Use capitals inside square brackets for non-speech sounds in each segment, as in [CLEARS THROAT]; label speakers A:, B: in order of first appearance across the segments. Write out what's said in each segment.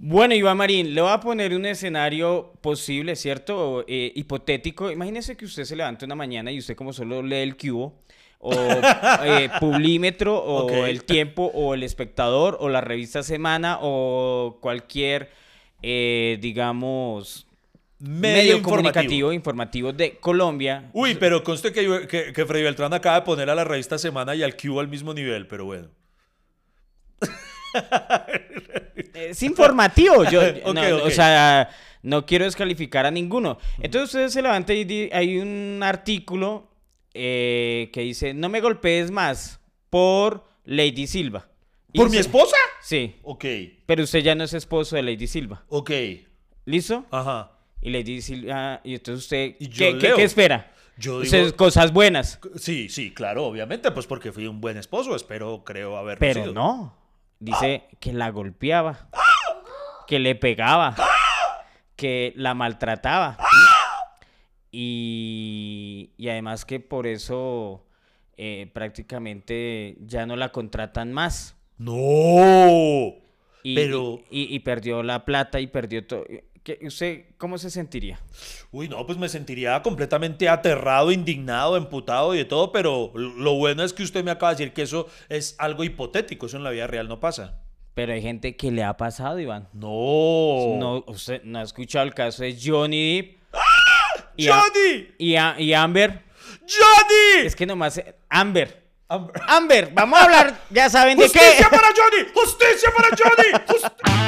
A: Bueno, Iván Marín, le voy a poner un escenario posible, ¿cierto? Eh, hipotético. Imagínese que usted se levanta una mañana y usted como solo lee el cubo, o [LAUGHS] eh, Publímetro, o. El Tiempo, o El Espectador, o la revista Semana, o cualquier, eh, digamos, medio, comunicativo, informativo de Colombia.
B: Uy, pero conste que, que, que Freddy Beltrán acaba de poner a la revista Semana y al Q al mismo nivel, pero bueno. [LAUGHS]
A: Es informativo. Yo, [LAUGHS] no. O sea, no quiero descalificar a ninguno. Entonces ustedes se levantan y hay un artículo eh, que dice, no me golpees más por Lady Silva. Y
B: ¿Por mi esposa?
A: Sí,
B: Ok,
A: pero usted ya no es esposo de Lady Silva.
B: ok.
A: ¿Listo?
B: Ajá.
A: Y Lady Silva, y entonces usted,
B: Y
A: ¿qué, qué-
B: leo.
A: qué espera?
B: Yo digo-
A: cosas buenas.
B: Sí, sí, claro, obviamente, pues porque fui un buen esposo, espero, creo haber
A: Pero
B: sido.
A: no. Dice que la golpeaba, que le pegaba, que la maltrataba. Y, y además que por eso eh, prácticamente ya no la contratan más.
B: No.
A: Y,
B: Pero-
A: y, y- y perdió la plata y perdió todo. ¿Qué- ¿Usted cómo se sentiría?
B: Uy, no, pues me sentiría completamente aterrado, indignado, emputado y de todo, pero lo bueno es que usted me acaba de decir que eso es algo hipotético, eso en la vida real no pasa.
A: Pero hay gente que le ha pasado, Iván.
B: No.
A: No, usted no ha escuchado el caso de Johnny Depp. Y, a-
B: ¡Johnny!
A: y, a- y Amber.
B: ¡Johnny!
A: Es que nomás. eh, Amber.
B: Am-
A: Amber, vamos a hablar, ya saben de qué.
B: ¡Justicia para Johnny! ¡Justicia para Johnny! [LAUGHS] Jus-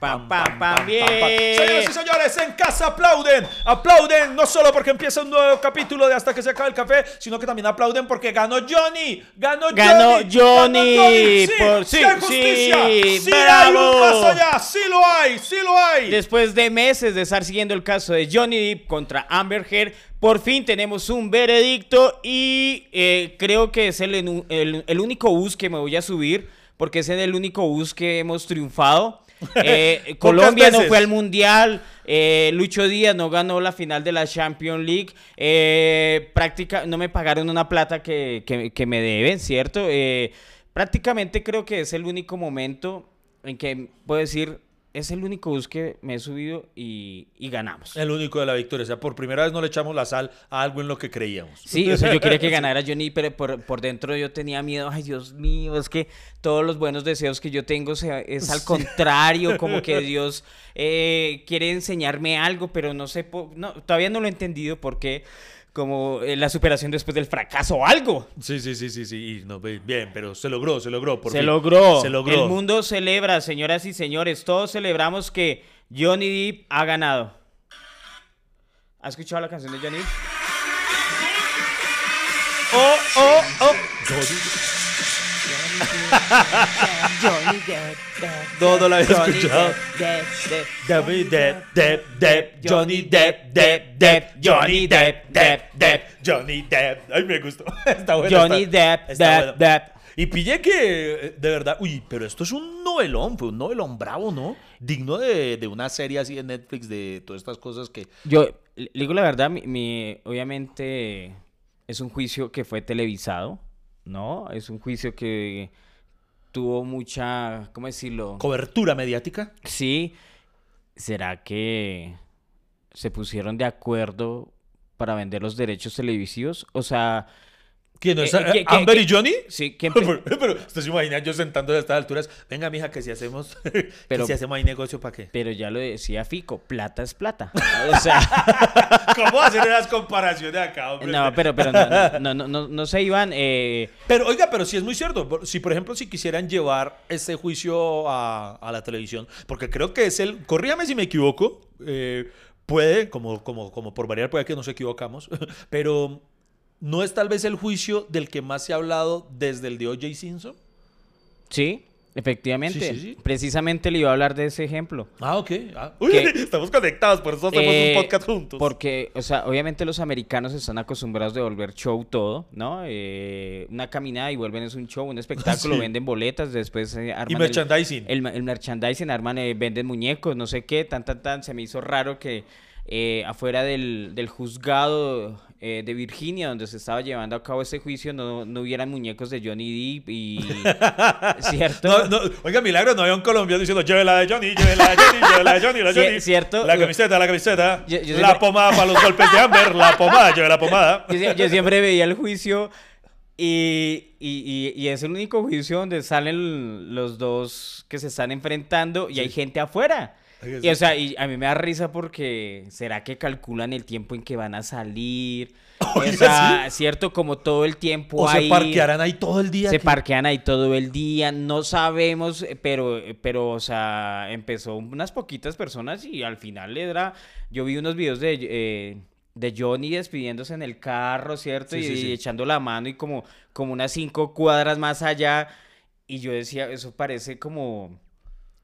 A: Pam, pam, pam, bien.
B: Señoras y señores, en casa aplauden. Aplauden no solo porque empieza un nuevo capítulo de Hasta que se acabe el café, sino que también aplauden porque ganó Johnny. Ganó Johnny.
A: Ganó
B: ganó
A: Johnny,
B: Sí,
A: por-
B: sí,
A: sí,
B: hay justicia.
A: sí,
B: Sí, hay un más allá. Sí lo hay. Sí lo hay.
A: Después de meses de estar siguiendo el caso de Johnny Depp contra Amber Heard, por fin tenemos un veredicto y eh, creo que es el, el- el único bus que me voy a subir, porque es en el único bus que hemos triunfado. [LAUGHS] Eh, Colombia no fue al Mundial, eh, Lucho Díaz no ganó la final de la Champions League, eh, práctica, no me pagaron una plata que, que- que me deben, ¿cierto? Prácticamente creo que es el único momento en que puedo decir, es el único bus que me he subido y, y ganamos.
B: El único de la victoria. O sea, por primera vez no le echamos la sal a algo en lo que creíamos.
A: Sí, o sea, yo quería que [LAUGHS] ganara Johnny, pero por, por dentro yo tenía miedo. Ay, Dios mío, es que todos los buenos deseos que yo tengo se- es al contrario, como que [LAUGHS] Dios eh, quiere enseñarme algo, pero no sé, no, todavía no lo he entendido porque como eh, la superación después del fracaso o algo.
B: Sí, sí, sí, sí, sí. no, bien, pero se logró, se logró. Por
A: se
B: fin.
A: logró.
B: Se logró.
A: El mundo celebra, señoras y señores. Todos celebramos que Johnny Depp ha ganado. ¿Has escuchado la canción de Johnny Depp?
B: Oh, oh, oh.
A: Johnny Depp, Depp,
B: No, no la había
A: Johnny
B: escuchado.
A: Depp, Depp, Depp.
B: David Depp, Depp, Depp, Johnny Depp, Depp, Depp, Johnny Depp, Depp, Depp, Johnny Depp. Ay, me gustó. Está bueno.
A: Johnny Depp, Depp. Depp.
B: Y pille que, eh, de verdad, uy, pero esto es un novelón, fue un novelón bravo, ¿no? Digno de, de una serie así de Netflix, de todas estas cosas que...
A: Yo le digo la verdad, mi, mi- obviamente es un juicio que fue televisado, ¿no? Es un juicio que tuvo mucha, ¿cómo decirlo?
B: Cobertura mediática.
A: Sí. ¿Será que se pusieron de acuerdo para vender los derechos televisivos? O sea,
B: ¿Quién es?
A: Eh, ¿qué- qué-
B: ¿Amber y Johnny?
A: sí, ¿quién [LAUGHS]
B: Pero, pero usted se imagina yo sentando a estas alturas. Venga, mija, que si hacemos, [LAUGHS]
A: Pero-
B: que si hacemos ahí negocio, ¿para qué?
A: pero ya lo decía Fico, plata es plata. O sea, [LAUGHS]
B: ¿Cómo hacer esas comparaciones acá, hombre?
A: no, pero, pero no, no, no, no, no sé, Iván, eh,
B: Pero oiga, pero sí es muy cierto. Si por ejemplo, si quisieran llevar este juicio a, a la televisión, porque creo que es el, corríame si me equivoco, eh, puede, como, como, como por variar, puede que nos equivocamos, pero no es tal vez el juicio del que más se ha hablado desde el de O.J. Simpson.
A: sí, Efectivamente.
B: Sí, sí, sí.
A: Precisamente le iba a hablar de ese ejemplo.
B: Ah, ok. Ah. Uy, [LAUGHS]
A: Que- [LAUGHS]
B: estamos conectados, por eso hacemos
A: Eh,
B: un podcast juntos.
A: Porque, o sea, obviamente los americanos están acostumbrados de volver show todo, ¿no? Eh, una caminada y vuelven es un show, un espectáculo, [LAUGHS]
B: Sí.
A: venden boletas, después eh, arman
B: Y
A: el-
B: merchandising.
A: El, el merchandising, arman, eh, venden muñecos, no sé qué, tan, tan, tan. Se me hizo raro que eh, afuera del, del juzgado eh, de Virginia, donde se estaba llevando a cabo este juicio, no, no hubieran muñecos de Johnny Depp y... [LAUGHS] ¿Cierto?
B: No, no, oiga, milagro, no había un colombiano diciendo, llévela de Johnny, llévela de Johnny, llévela de Johnny, la
A: Sí,
B: Johnny.
A: cierto.
B: La camiseta, la camiseta.
A: Yo- yo
B: la
A: siempre-
B: pomada para los golpes de Amber, la pomada, lleve la pomada. [LAUGHS]
A: Yo, sie- yo siempre veía el juicio y, y- y- y es el único juicio donde salen los dos que se están enfrentando y hay gente afuera. Y, o sea, y a mí me da risa porque ¿será que calculan el tiempo en que van a salir? [LAUGHS] O sea, cierto, como todo el tiempo
B: O
A: ahí.
B: se parquearán ahí todo el día.
A: Se
B: aquí.
A: parquean ahí todo el día, no sabemos, pero, pero, o sea, empezó unas poquitas personas y al final era, yo vi unos videos de, eh, de Johnny despidiéndose en el carro, ¿cierto?
B: Sí,
A: y,
B: sí, sí.
A: y echando la mano y como, como unas cinco cuadras más allá. Y yo decía, eso parece como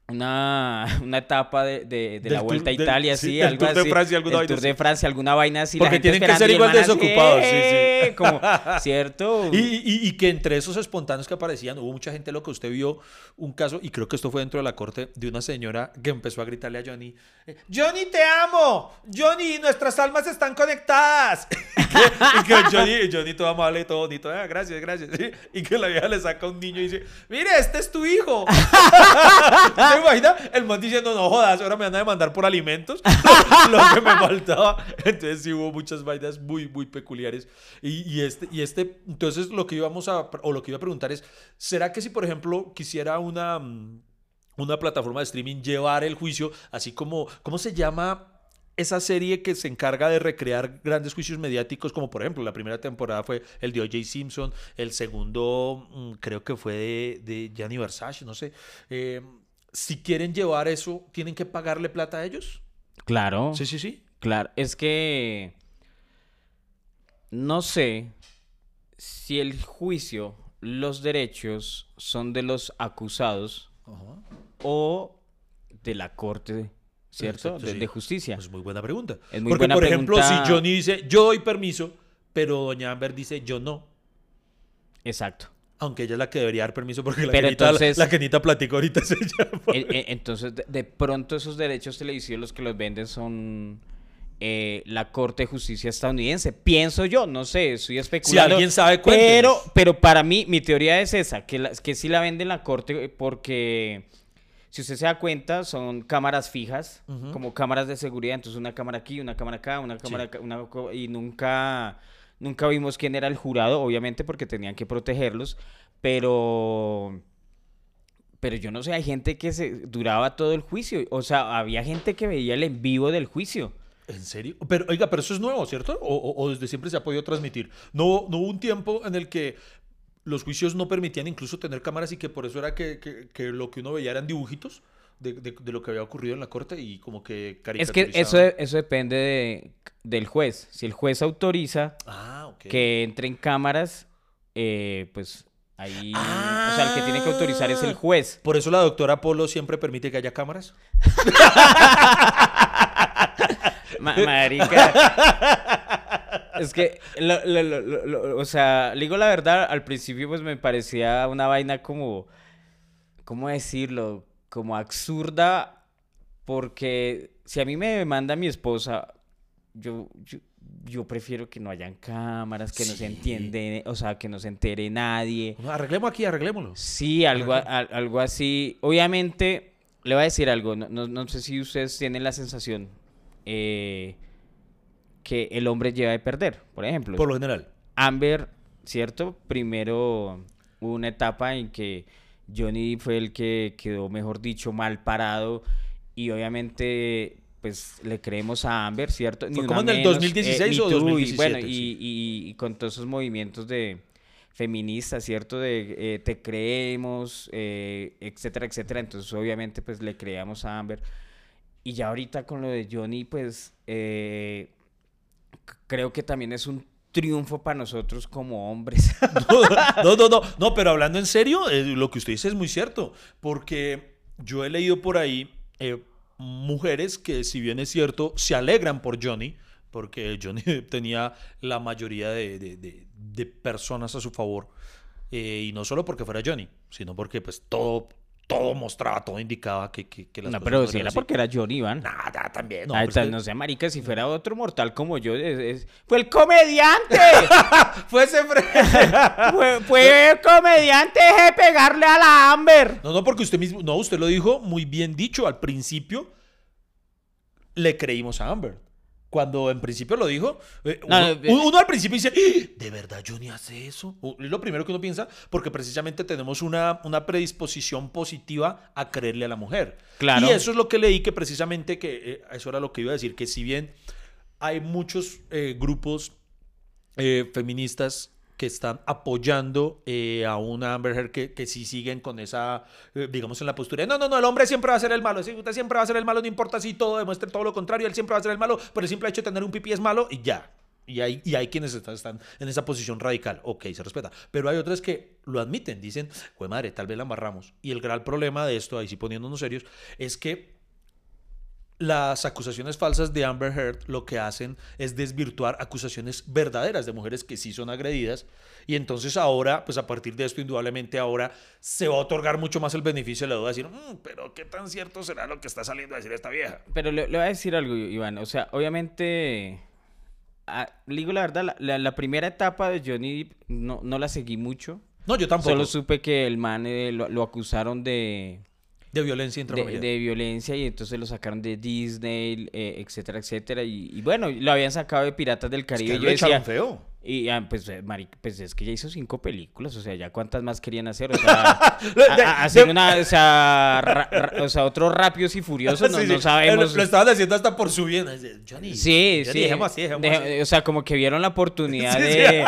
A: una, [LAUGHS] una etapa de, de- la
B: Tour-
A: Vuelta a
B: del-
A: Italia,
B: sí,
A: sí, algo
B: Tour de. Francia, alguna vaina
A: Tour de
B: así.
A: Francia, alguna vaina así.
B: Porque
A: la gente
B: tienen que ser igual desocupados, sí, sí.
A: "Eh", Como, [LAUGHS] ¿cierto?
B: Y, y- y que entre esos espontáneos que aparecían, hubo mucha gente, lo que usted vio, un caso, y creo que esto fue dentro de la corte, de una señora que empezó a gritarle a Johnny, eh, Johnny, te amo, Johnny, nuestras almas están conectadas. y [LAUGHS] que, y que Johnny, Johnny todo amable y todo bonito, "Ah, gracias, gracias. Y que la vieja le saca a un niño y dice, mire, este es tu hijo. ¿Se imagina? El man diciendo, no jodas, ahora me van a demandar por alimentos. [LAUGHS] lo que me faltaba. Entonces sí hubo muchas vainas muy, muy peculiares. Y, y este, y este, entonces lo que íbamos a, o lo que iba a preguntar es, ¿será que si por ejemplo quisiera una, mm, una plataforma de streaming llevar el juicio, así como, ¿cómo se llama? Esa serie que se encarga de recrear grandes juicios mediáticos, como por ejemplo la primera temporada fue el de O.J. Simpson, el segundo mm, creo que fue de, de Gianni Versace, no sé. Eh, si quieren llevar eso, ¿tienen que pagarle plata a ellos?
A: Claro.
B: Sí, sí, sí.
A: Claro, es que no sé si el juicio, los derechos son de los acusados o de la corte, ¿cierto?
B: Exacto,
A: de,
B: sí.
A: de justicia.
B: Es muy buena pregunta.
A: Es muy
B: Porque,
A: buena
B: por ejemplo,
A: pregunta.
B: si Johnny dice, yo doy permiso, pero doña Amber dice, yo no.
A: Exacto.
B: Aunque ella es la que debería dar permiso porque la
A: Pero
B: Kenita,
A: entonces-
B: la Kenita platicó ahorita. Se llama. [LAUGHS]
A: Entonces, de, de pronto esos derechos televisivos los que los venden son eh, la Corte de Justicia estadounidense. Pienso yo, no sé, estoy especulando.
B: alguien sabe,
A: pero,
B: cuéntenos.
A: pero para mí, mi teoría es esa, que, la- que sí la venden la Corte porque... Si usted se da cuenta, son cámaras fijas, como cámaras de seguridad. Entonces, una cámara aquí, una cámara acá, una cámara acá, una y nunca, nunca vimos quién era el jurado, obviamente, porque tenían que protegerlos. Pero, pero yo no sé, hay gente que se duraba todo el juicio. O sea, había gente que veía el en vivo del juicio.
B: ¿En serio? Pero, oiga, pero eso es nuevo, ¿cierto? O, desde siempre se ha podido transmitir. No, no hubo un tiempo en el que los juicios no permitían incluso tener cámaras y que por eso era que, que- que lo que uno veía eran dibujitos de, de- de lo que había ocurrido en la corte y como que
A: Es que eso, eso depende de- del juez. Si el juez autoriza
B: Ah,
A: que entren cámaras, eh, pues ahí... O sea, el que tiene que autorizar es el juez.
B: Por eso la doctora Polo siempre permite que haya cámaras. [LAUGHS]
A: Ma- marica. [LAUGHS] es que, lo- lo- lo- lo- lo- o sea, le digo la verdad, al principio pues me parecía una vaina como, ¿cómo decirlo? Como absurda, porque si a mí me demanda mi esposa, yo, yo, yo prefiero que no hayan cámaras, que no se entiende, o sea, que no se entere nadie.
B: Arreglemos aquí, arreglémoslo.
A: Sí, algo, a- al- algo así. Obviamente, le voy a decir algo. No, no- no sé si ustedes tienen la sensación eh, que el hombre lleva de perder. Por ejemplo,
B: Por lo general.
A: Amber, ¿cierto? Primero hubo una etapa en que Johnny fue el que quedó, mejor dicho, mal parado. Y obviamente, pues le creemos a Amber, ¿cierto?
B: ¿Fue
A: una
B: como en el
A: menos,
B: 2016
A: Me
B: o
A: Too,
B: 2017?
A: Y, bueno,
B: Sí.
A: y- y con todos esos movimientos de feministas, ¿cierto? De eh, te creemos, eh, etcétera, etcétera. Entonces, obviamente, pues le creamos a Amber. Y ya ahorita con lo de Johnny, pues eh, creo que también es un triunfo para nosotros como hombres. [LAUGHS]
B: No, no, no, no, pero hablando en serio, eh, lo que usted dice es muy cierto, porque yo he leído por ahí eh, mujeres que, si bien es cierto, se alegran por Johnny, porque Johnny [LAUGHS] tenía la mayoría de, de- personas a su favor, eh, y no solo porque fuera Johnny, sino porque pues todo, todo mostraba, todo indicaba que, que, que las
A: no,
B: cosas
A: pero si era
B: así.
A: porque era Johnny Iván.
B: Nada, también. No,
A: Ay,
B: pero es
A: tal,
B: que-
A: no sé, marica, si fuera otro mortal como yo, es- es- fue el comediante. [LAUGHS]
B: Fue ese fre- [LAUGHS]
A: fue, fue el comediante de pegarle a la Amber.
B: No, no, porque usted mismo, no, usted lo dijo muy bien dicho. Al principio le creímos a Amber. Cuando en principio lo dijo, eh, uno,
A: eh,
B: uno al principio dice, "¡Ah! ¿de verdad Johnny hace eso? Es lo primero que uno piensa, porque precisamente tenemos una, una predisposición positiva a creerle a la mujer.
A: Claro.
B: Y eso es lo que leí, que precisamente, que eh, eso era lo que iba a decir, que si bien hay muchos eh, grupos eh, feministas que están apoyando eh, a una Amber Heard que, que sí siguen con esa, eh, digamos, en la postura no, no, no, el hombre siempre va a ser el malo, sí, usted siempre va a ser el malo, no importa si todo demuestre todo lo contrario, él siempre va a ser el malo, pero el simple hecho de tener un pipí es malo y ya. Y hay, y hay quienes están, están en esa posición radical, ok, se respeta. Pero hay otras que lo admiten, dicen, pues madre, tal vez la amarramos. Y el gran problema de esto, ahí sí poniéndonos serios, es que las acusaciones falsas de Amber Heard lo que hacen es desvirtuar acusaciones verdaderas de mujeres que sí son agredidas y entonces ahora, pues a partir de esto indudablemente ahora se va a otorgar mucho más el beneficio de la duda, decir, "Mm, pero qué tan cierto será lo que está saliendo a decir esta vieja.
A: Pero le, le voy a decir algo, Iván. O sea, obviamente. le digo la verdad, la, la- la primera etapa de Johnny no, no la seguí mucho.
B: No, yo tampoco.
A: Solo supe que el man eh, lo, lo acusaron de,
B: de violencia intrafamiliar.
A: de violencia y entonces lo sacaron de Disney, eh, etcétera, etcétera. Y, y bueno, lo habían sacado de Piratas del
B: Es
A: Caribe.
B: que
A: y
B: lo
A: yo decía,
B: echaron feo.
A: Y ah, pues, eh, marica, pues es que ya hizo cinco películas, o sea, ya cuántas más querían hacer, o sea, [LAUGHS] a- hacer una, o sea, ra- ra- o sea, otros rápidos y furiosos, [LAUGHS] no,
B: Sí,
A: no
B: sí.
A: sabemos.
B: Lo, lo estaban haciendo hasta por su bien. Johnny,
A: Sí,
B: Johnny,
A: sí.
B: dejemos así, dejemos así.
A: O sea, como que vieron la oportunidad [LAUGHS]
B: Sí,
A: de...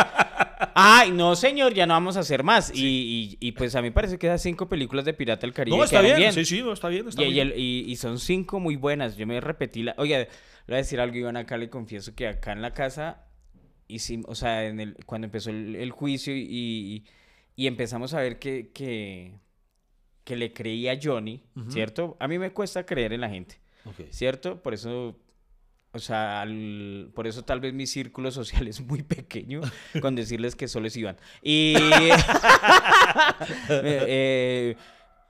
A: Ay, no, señor, ya no vamos a hacer más. Y, y- y, pues a mí parece que esas cinco películas de Pirata del Caribe
B: No, está bien. Sí, sí, no, está bien. Está
A: Y, y
B: bien.
A: el- y- y son cinco muy buenas. Yo me repetí la... Oye, le voy a decir algo, Iván, acá le confieso que acá en la casa, hicimos, o sea, en el, cuando empezó el, el juicio y, y- empezamos a ver que, que, que le creía a Johnny, ¿cierto? A mí me cuesta creer en la gente.
B: Ok.
A: ¿cierto? Por eso, o sea, al- por eso tal vez mi círculo [LAUGHS] social es muy pequeño con decirles que solo es Iván. Y [LAUGHS] eh,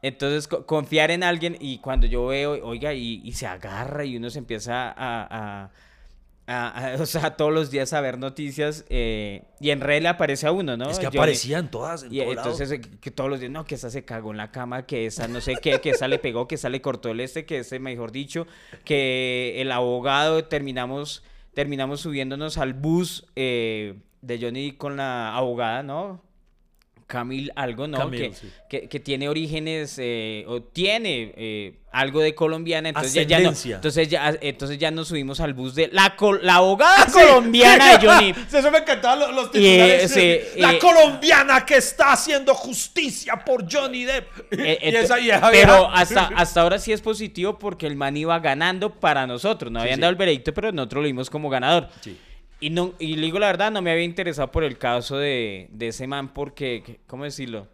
A: entonces co- confiar en alguien y cuando yo veo, oiga, y, y se agarra y uno se empieza a, a- a- a- o sea, todos los días a ver noticias eh, y en red le aparece a uno, ¿no?
B: Es que aparecían todas en
A: y
B: todo lado.
A: entonces eh, que todos los días, no, que esa se cagó en la cama, que esa no sé qué, que esa le pegó, que esa le cortó el este, que ese, mejor dicho, que el abogado terminamos, terminamos subiéndonos al bus eh, de Johnny con la abogada, ¿no? Camil algo, ¿no?
B: Camil,
A: que,
B: sí.
A: que, que tiene orígenes eh, o tiene eh, algo de colombiana, entonces ya, ya no,
B: Ascendencia.
A: entonces ya, entonces ya nos subimos al bus de la, col- la abogada [LAUGHS] colombiana de Johnny. [LAUGHS]
B: Eso me encantaban los, los
A: Y, eh,
B: titulares.
A: sí,
B: la colombiana que está haciendo justicia por Johnny Depp. [LAUGHS]
A: Eh,
B: y
A: ento-
B: esa vieja,
A: pero hasta, hasta ahora sí es positivo porque el man iba ganando para nosotros. No habían dado el veredicto, pero nosotros lo vimos como ganador.
B: Sí.
A: Y, no, y le digo la verdad, no me había interesado por el caso de, de ese man porque, que- ¿cómo decirlo?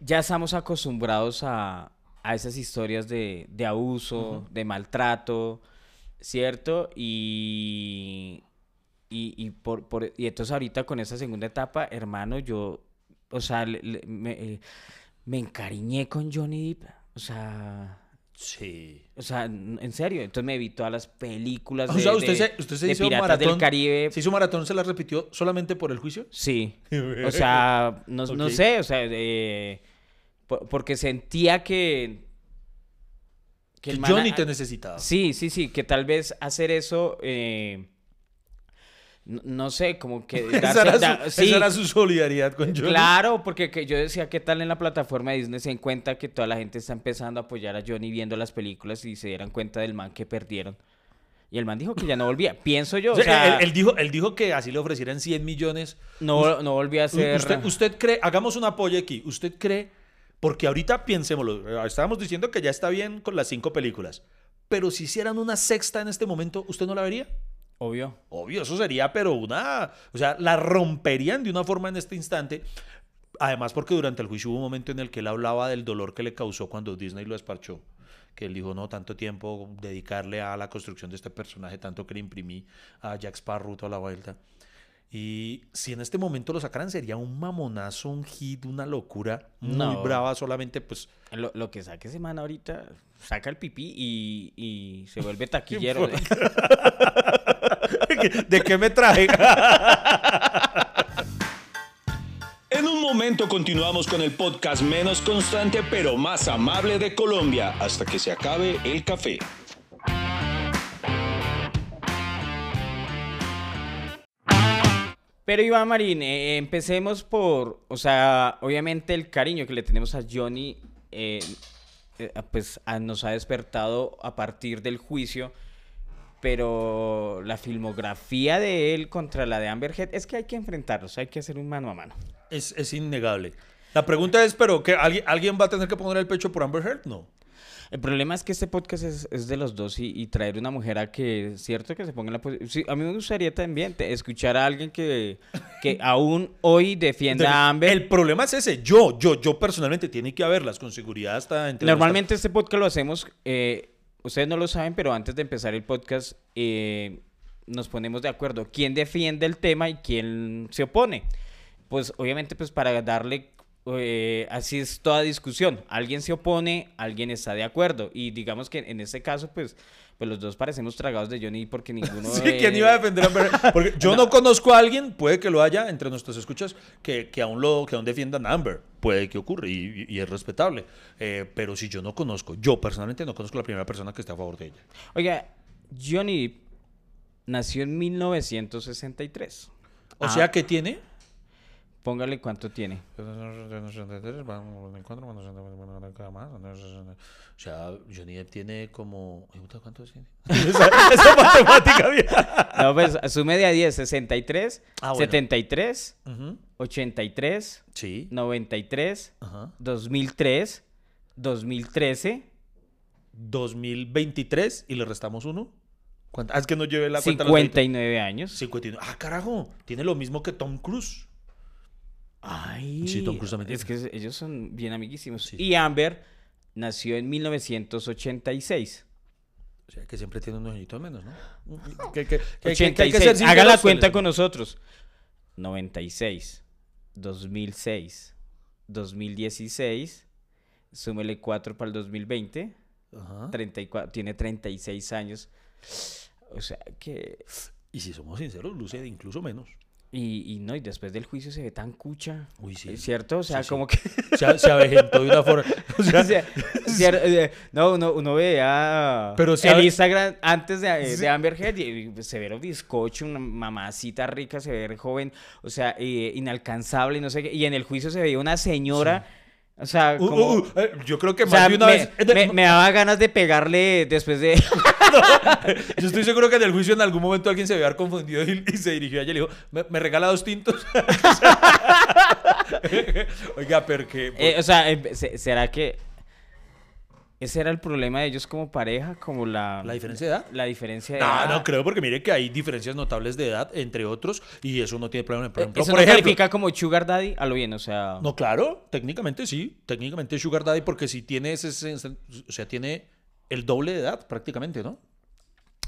A: Ya estamos acostumbrados a, a esas historias de, de abuso, de maltrato, ¿cierto? Y, y, y por, por- y entonces ahorita con esa segunda etapa, hermano, yo, o sea, le- le- me, eh, me encariñé con Johnny Depp. O sea,
B: Sí.
A: o sea, en serio. Entonces me vi todas las películas
B: O
A: de,
B: sea, usted
A: de-
B: se, usted se
A: de
B: hizo
A: Piratas
B: maratón.
A: del Caribe.
B: ¿Se hizo maratón? ¿Se la repitió solamente por el juicio?
A: Sí. [LAUGHS] O sea, no, no sé, o sea, eh, po- porque sentía que...
B: Que
A: man
B: Johnny te necesitaba.
A: Sí, sí, sí, que tal vez hacer eso, eh, no, no sé, como que [LAUGHS]
B: Esa,
A: darse-
B: era su,
A: da-
B: esa era su solidaridad con Johnny.
A: Claro, porque que yo decía, ¿qué tal en la plataforma de Disney se den cuenta que toda la gente está empezando a apoyar a Johnny viendo las películas y se dieran cuenta del man que perdieron? Y el man dijo que ya no volvía. [LAUGHS] Pienso yo,
B: O sea, él, él dijo, él dijo que así le ofrecieran 100 millones.
A: no, no volvía a ser...
B: Usted, usted cree, hagamos un apoyo aquí. ¿Usted cree? Porque ahorita pensémoslo. eh, Estábamos diciendo que ya está bien con las cinco películas. Pero si hicieran una sexta en este momento, ¿usted no la vería?
A: Obvio.
B: Obvio, eso sería, pero una. O sea, la romperían de una forma en este instante. Además, porque durante el juicio hubo un momento en el que él hablaba del dolor que le causó cuando Disney lo esparchó. Que él dijo, no, tanto tiempo dedicarle a la construcción de este personaje, tanto que le imprimí a Jack Sparrow toda la vuelta. Y si en este momento lo sacaran, sería un mamonazo, un hit, una locura muy
A: No.
B: brava, solamente pues.
A: Lo, lo que saque ese man ahorita, saca el pipí y, y se vuelve [LAUGHS] taquillero. [LAUGHS]
B: ¿De qué me traje?
C: En un momento continuamos con el podcast menos constante pero más amable de Colombia hasta que se acabe el café.
A: Pero Iván Marín, eh, empecemos por, o sea, obviamente el cariño que le tenemos a Johnny, eh, eh, pues a- nos ha despertado a partir del juicio, pero la filmografía de él contra la de Amber Heard, es que hay que enfrentarlos, hay que hacer un mano a mano.
B: Es, es innegable. La pregunta es, ¿pero que alguien, alguien va a tener que poner el pecho por Amber Heard? No.
A: El problema es que este podcast es, es de los dos y, y traer una mujer a que, cierto, que se ponga en la posición. a mí me gustaría también te- escuchar a alguien que, que [LAUGHS] aún hoy defienda a Amber.
B: El problema es ese. Yo, yo, yo personalmente tiene que haberlas con seguridad hasta entre
A: Normalmente este podcast lo hacemos, eh, ustedes no lo saben, pero antes de empezar el podcast eh, nos ponemos de acuerdo quién defiende el tema y quién se opone. Pues obviamente pues para darle, eh, así es toda discusión, alguien se opone, alguien está de acuerdo y digamos que en este caso pues, pues los dos parecemos tragados de Johnny porque ninguno... [LAUGHS]
B: Sí, ¿quién iba a defender a Amber Heard? Porque yo [LAUGHS] no. conozco a alguien, puede que lo haya entre nuestros escuchas, que, que aún lo que aún defiendan a Amber. Puede que ocurra y, y- es respetable. Eh, pero si yo no conozco, yo personalmente no conozco a la primera persona que esté a favor de ella.
A: Oiga, Johnny nació en 1963.
B: O
A: Ah.
B: sea que tiene.
A: Póngale cuánto tiene.
B: O sea, Johnny Depp tiene como. ¿Cuántos tiene? [LAUGHS] esa, esa matemática [LAUGHS] vieja.
A: No, pues asume de a 10, 63,
B: Ah, bueno.
A: 73,
B: Ujú.
A: 83,
B: Sí.
A: 93,
B: Ajá.
A: 2003, 2013,
B: 2023 y le restamos uno. ¿Cuánto? Ah, es que no llevé la cuenta. a los deditos.
A: 59 años.
B: 59. Ah, carajo. Tiene lo mismo que Tom Cruise.
A: Ay,
B: Sí, Tom Cruise también
A: es que ellos son bien amiguísimos.
B: Sí.
A: Y Amber nació en 1986.
B: O sea, que siempre tiene unos añitos menos, ¿no? [LAUGHS] Que, que- que- que- que hay que
A: 86.
B: ser
A: Haga la cuenta con nosotros. 96, 2006, 2016, súmele 4 para el 2020,
B: ser. Ajá.
A: 34, tiene 36 años. O sea que...
B: Y si somos sinceros, luce de incluso menos.
A: Y, y no, y después del juicio se ve tan cucha.
B: Uy, sí.
A: ¿Es ¿Cierto? O sea,
B: Sí, sí.
A: como que...
B: Se, se avejentó de una forma. O sea, [LAUGHS]
A: eh, no, uno, uno veía
B: Pero si
A: el
B: a-
A: Instagram antes de, eh, de Amber Heard y y se ve un bizcocho, una mamacita rica, se ve joven, o sea, eh, inalcanzable, no sé qué. Y en el juicio se veía una señora, o sea,
B: uh,
A: como...
B: uh, uh, eh, yo creo que
A: o
B: más
A: sea,
B: de una
A: me,
B: vez. eh,
A: me- me daba ganas de pegarle después de... [LAUGHS]
B: Yo estoy seguro que en el juicio en algún momento alguien se había confundido y, y se dirigió a ella y le dijo: ¿Me, me regala dos tintos? [LAUGHS] [LAUGHS] Oiga, pero que.
A: Eh, o sea, se- ¿será que ese era el problema de ellos como pareja? Como la...
B: ¿La diferencia de edad?
A: La diferencia de
B: No,
A: edad.
B: no creo, porque mire que hay diferencias notables de edad, entre otros, y eso no tiene problema. Por
A: Eh,
B: ejemplo,
A: ¿Eso
B: por
A: no
B: ejemplo,
A: califica como sugar daddy? A lo bien, o sea...
B: No, claro, técnicamente sí. Técnicamente Sugar Daddy, porque si tiene ese, o sea, tiene el doble de edad prácticamente, ¿no?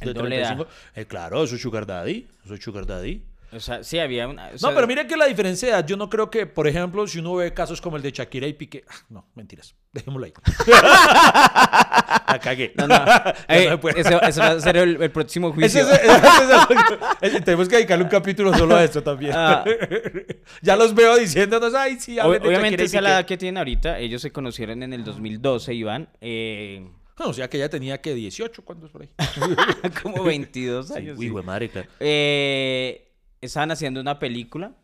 A: El
B: De
A: doble de edad.
B: 35. Eh, claro, eso es Sugar Daddy. Eso es Sugar Daddy.
A: O sea, sí había una... o
B: No, pero mire que la diferencia de edad, yo no creo que, por ejemplo, si uno ve casos como el de Shakira y Piqué. ah, no, mentiras. Dejémoslo ahí. [LAUGHS] la cagué.
A: No, no. [LAUGHS]
B: No
A: ese, ese va a ser el, el próximo juicio.
B: es- ese es- ese- [LAUGHS] tenemos que dedicarle un capítulo solo a esto también.
A: Ah.
B: ya los veo diciéndonos, ay, sí,
A: Ob- obviamente esa es la
B: Piqué".
A: edad que tienen ahorita. Ellos se conocieron en el 2012, Iván. Eh,
B: No, o sea que ella tenía que 18, ¿cuándo es por ahí?
A: como 22 años.
B: Uy,
A: sí.
B: madre, claro.
A: Eh, estaban haciendo una película.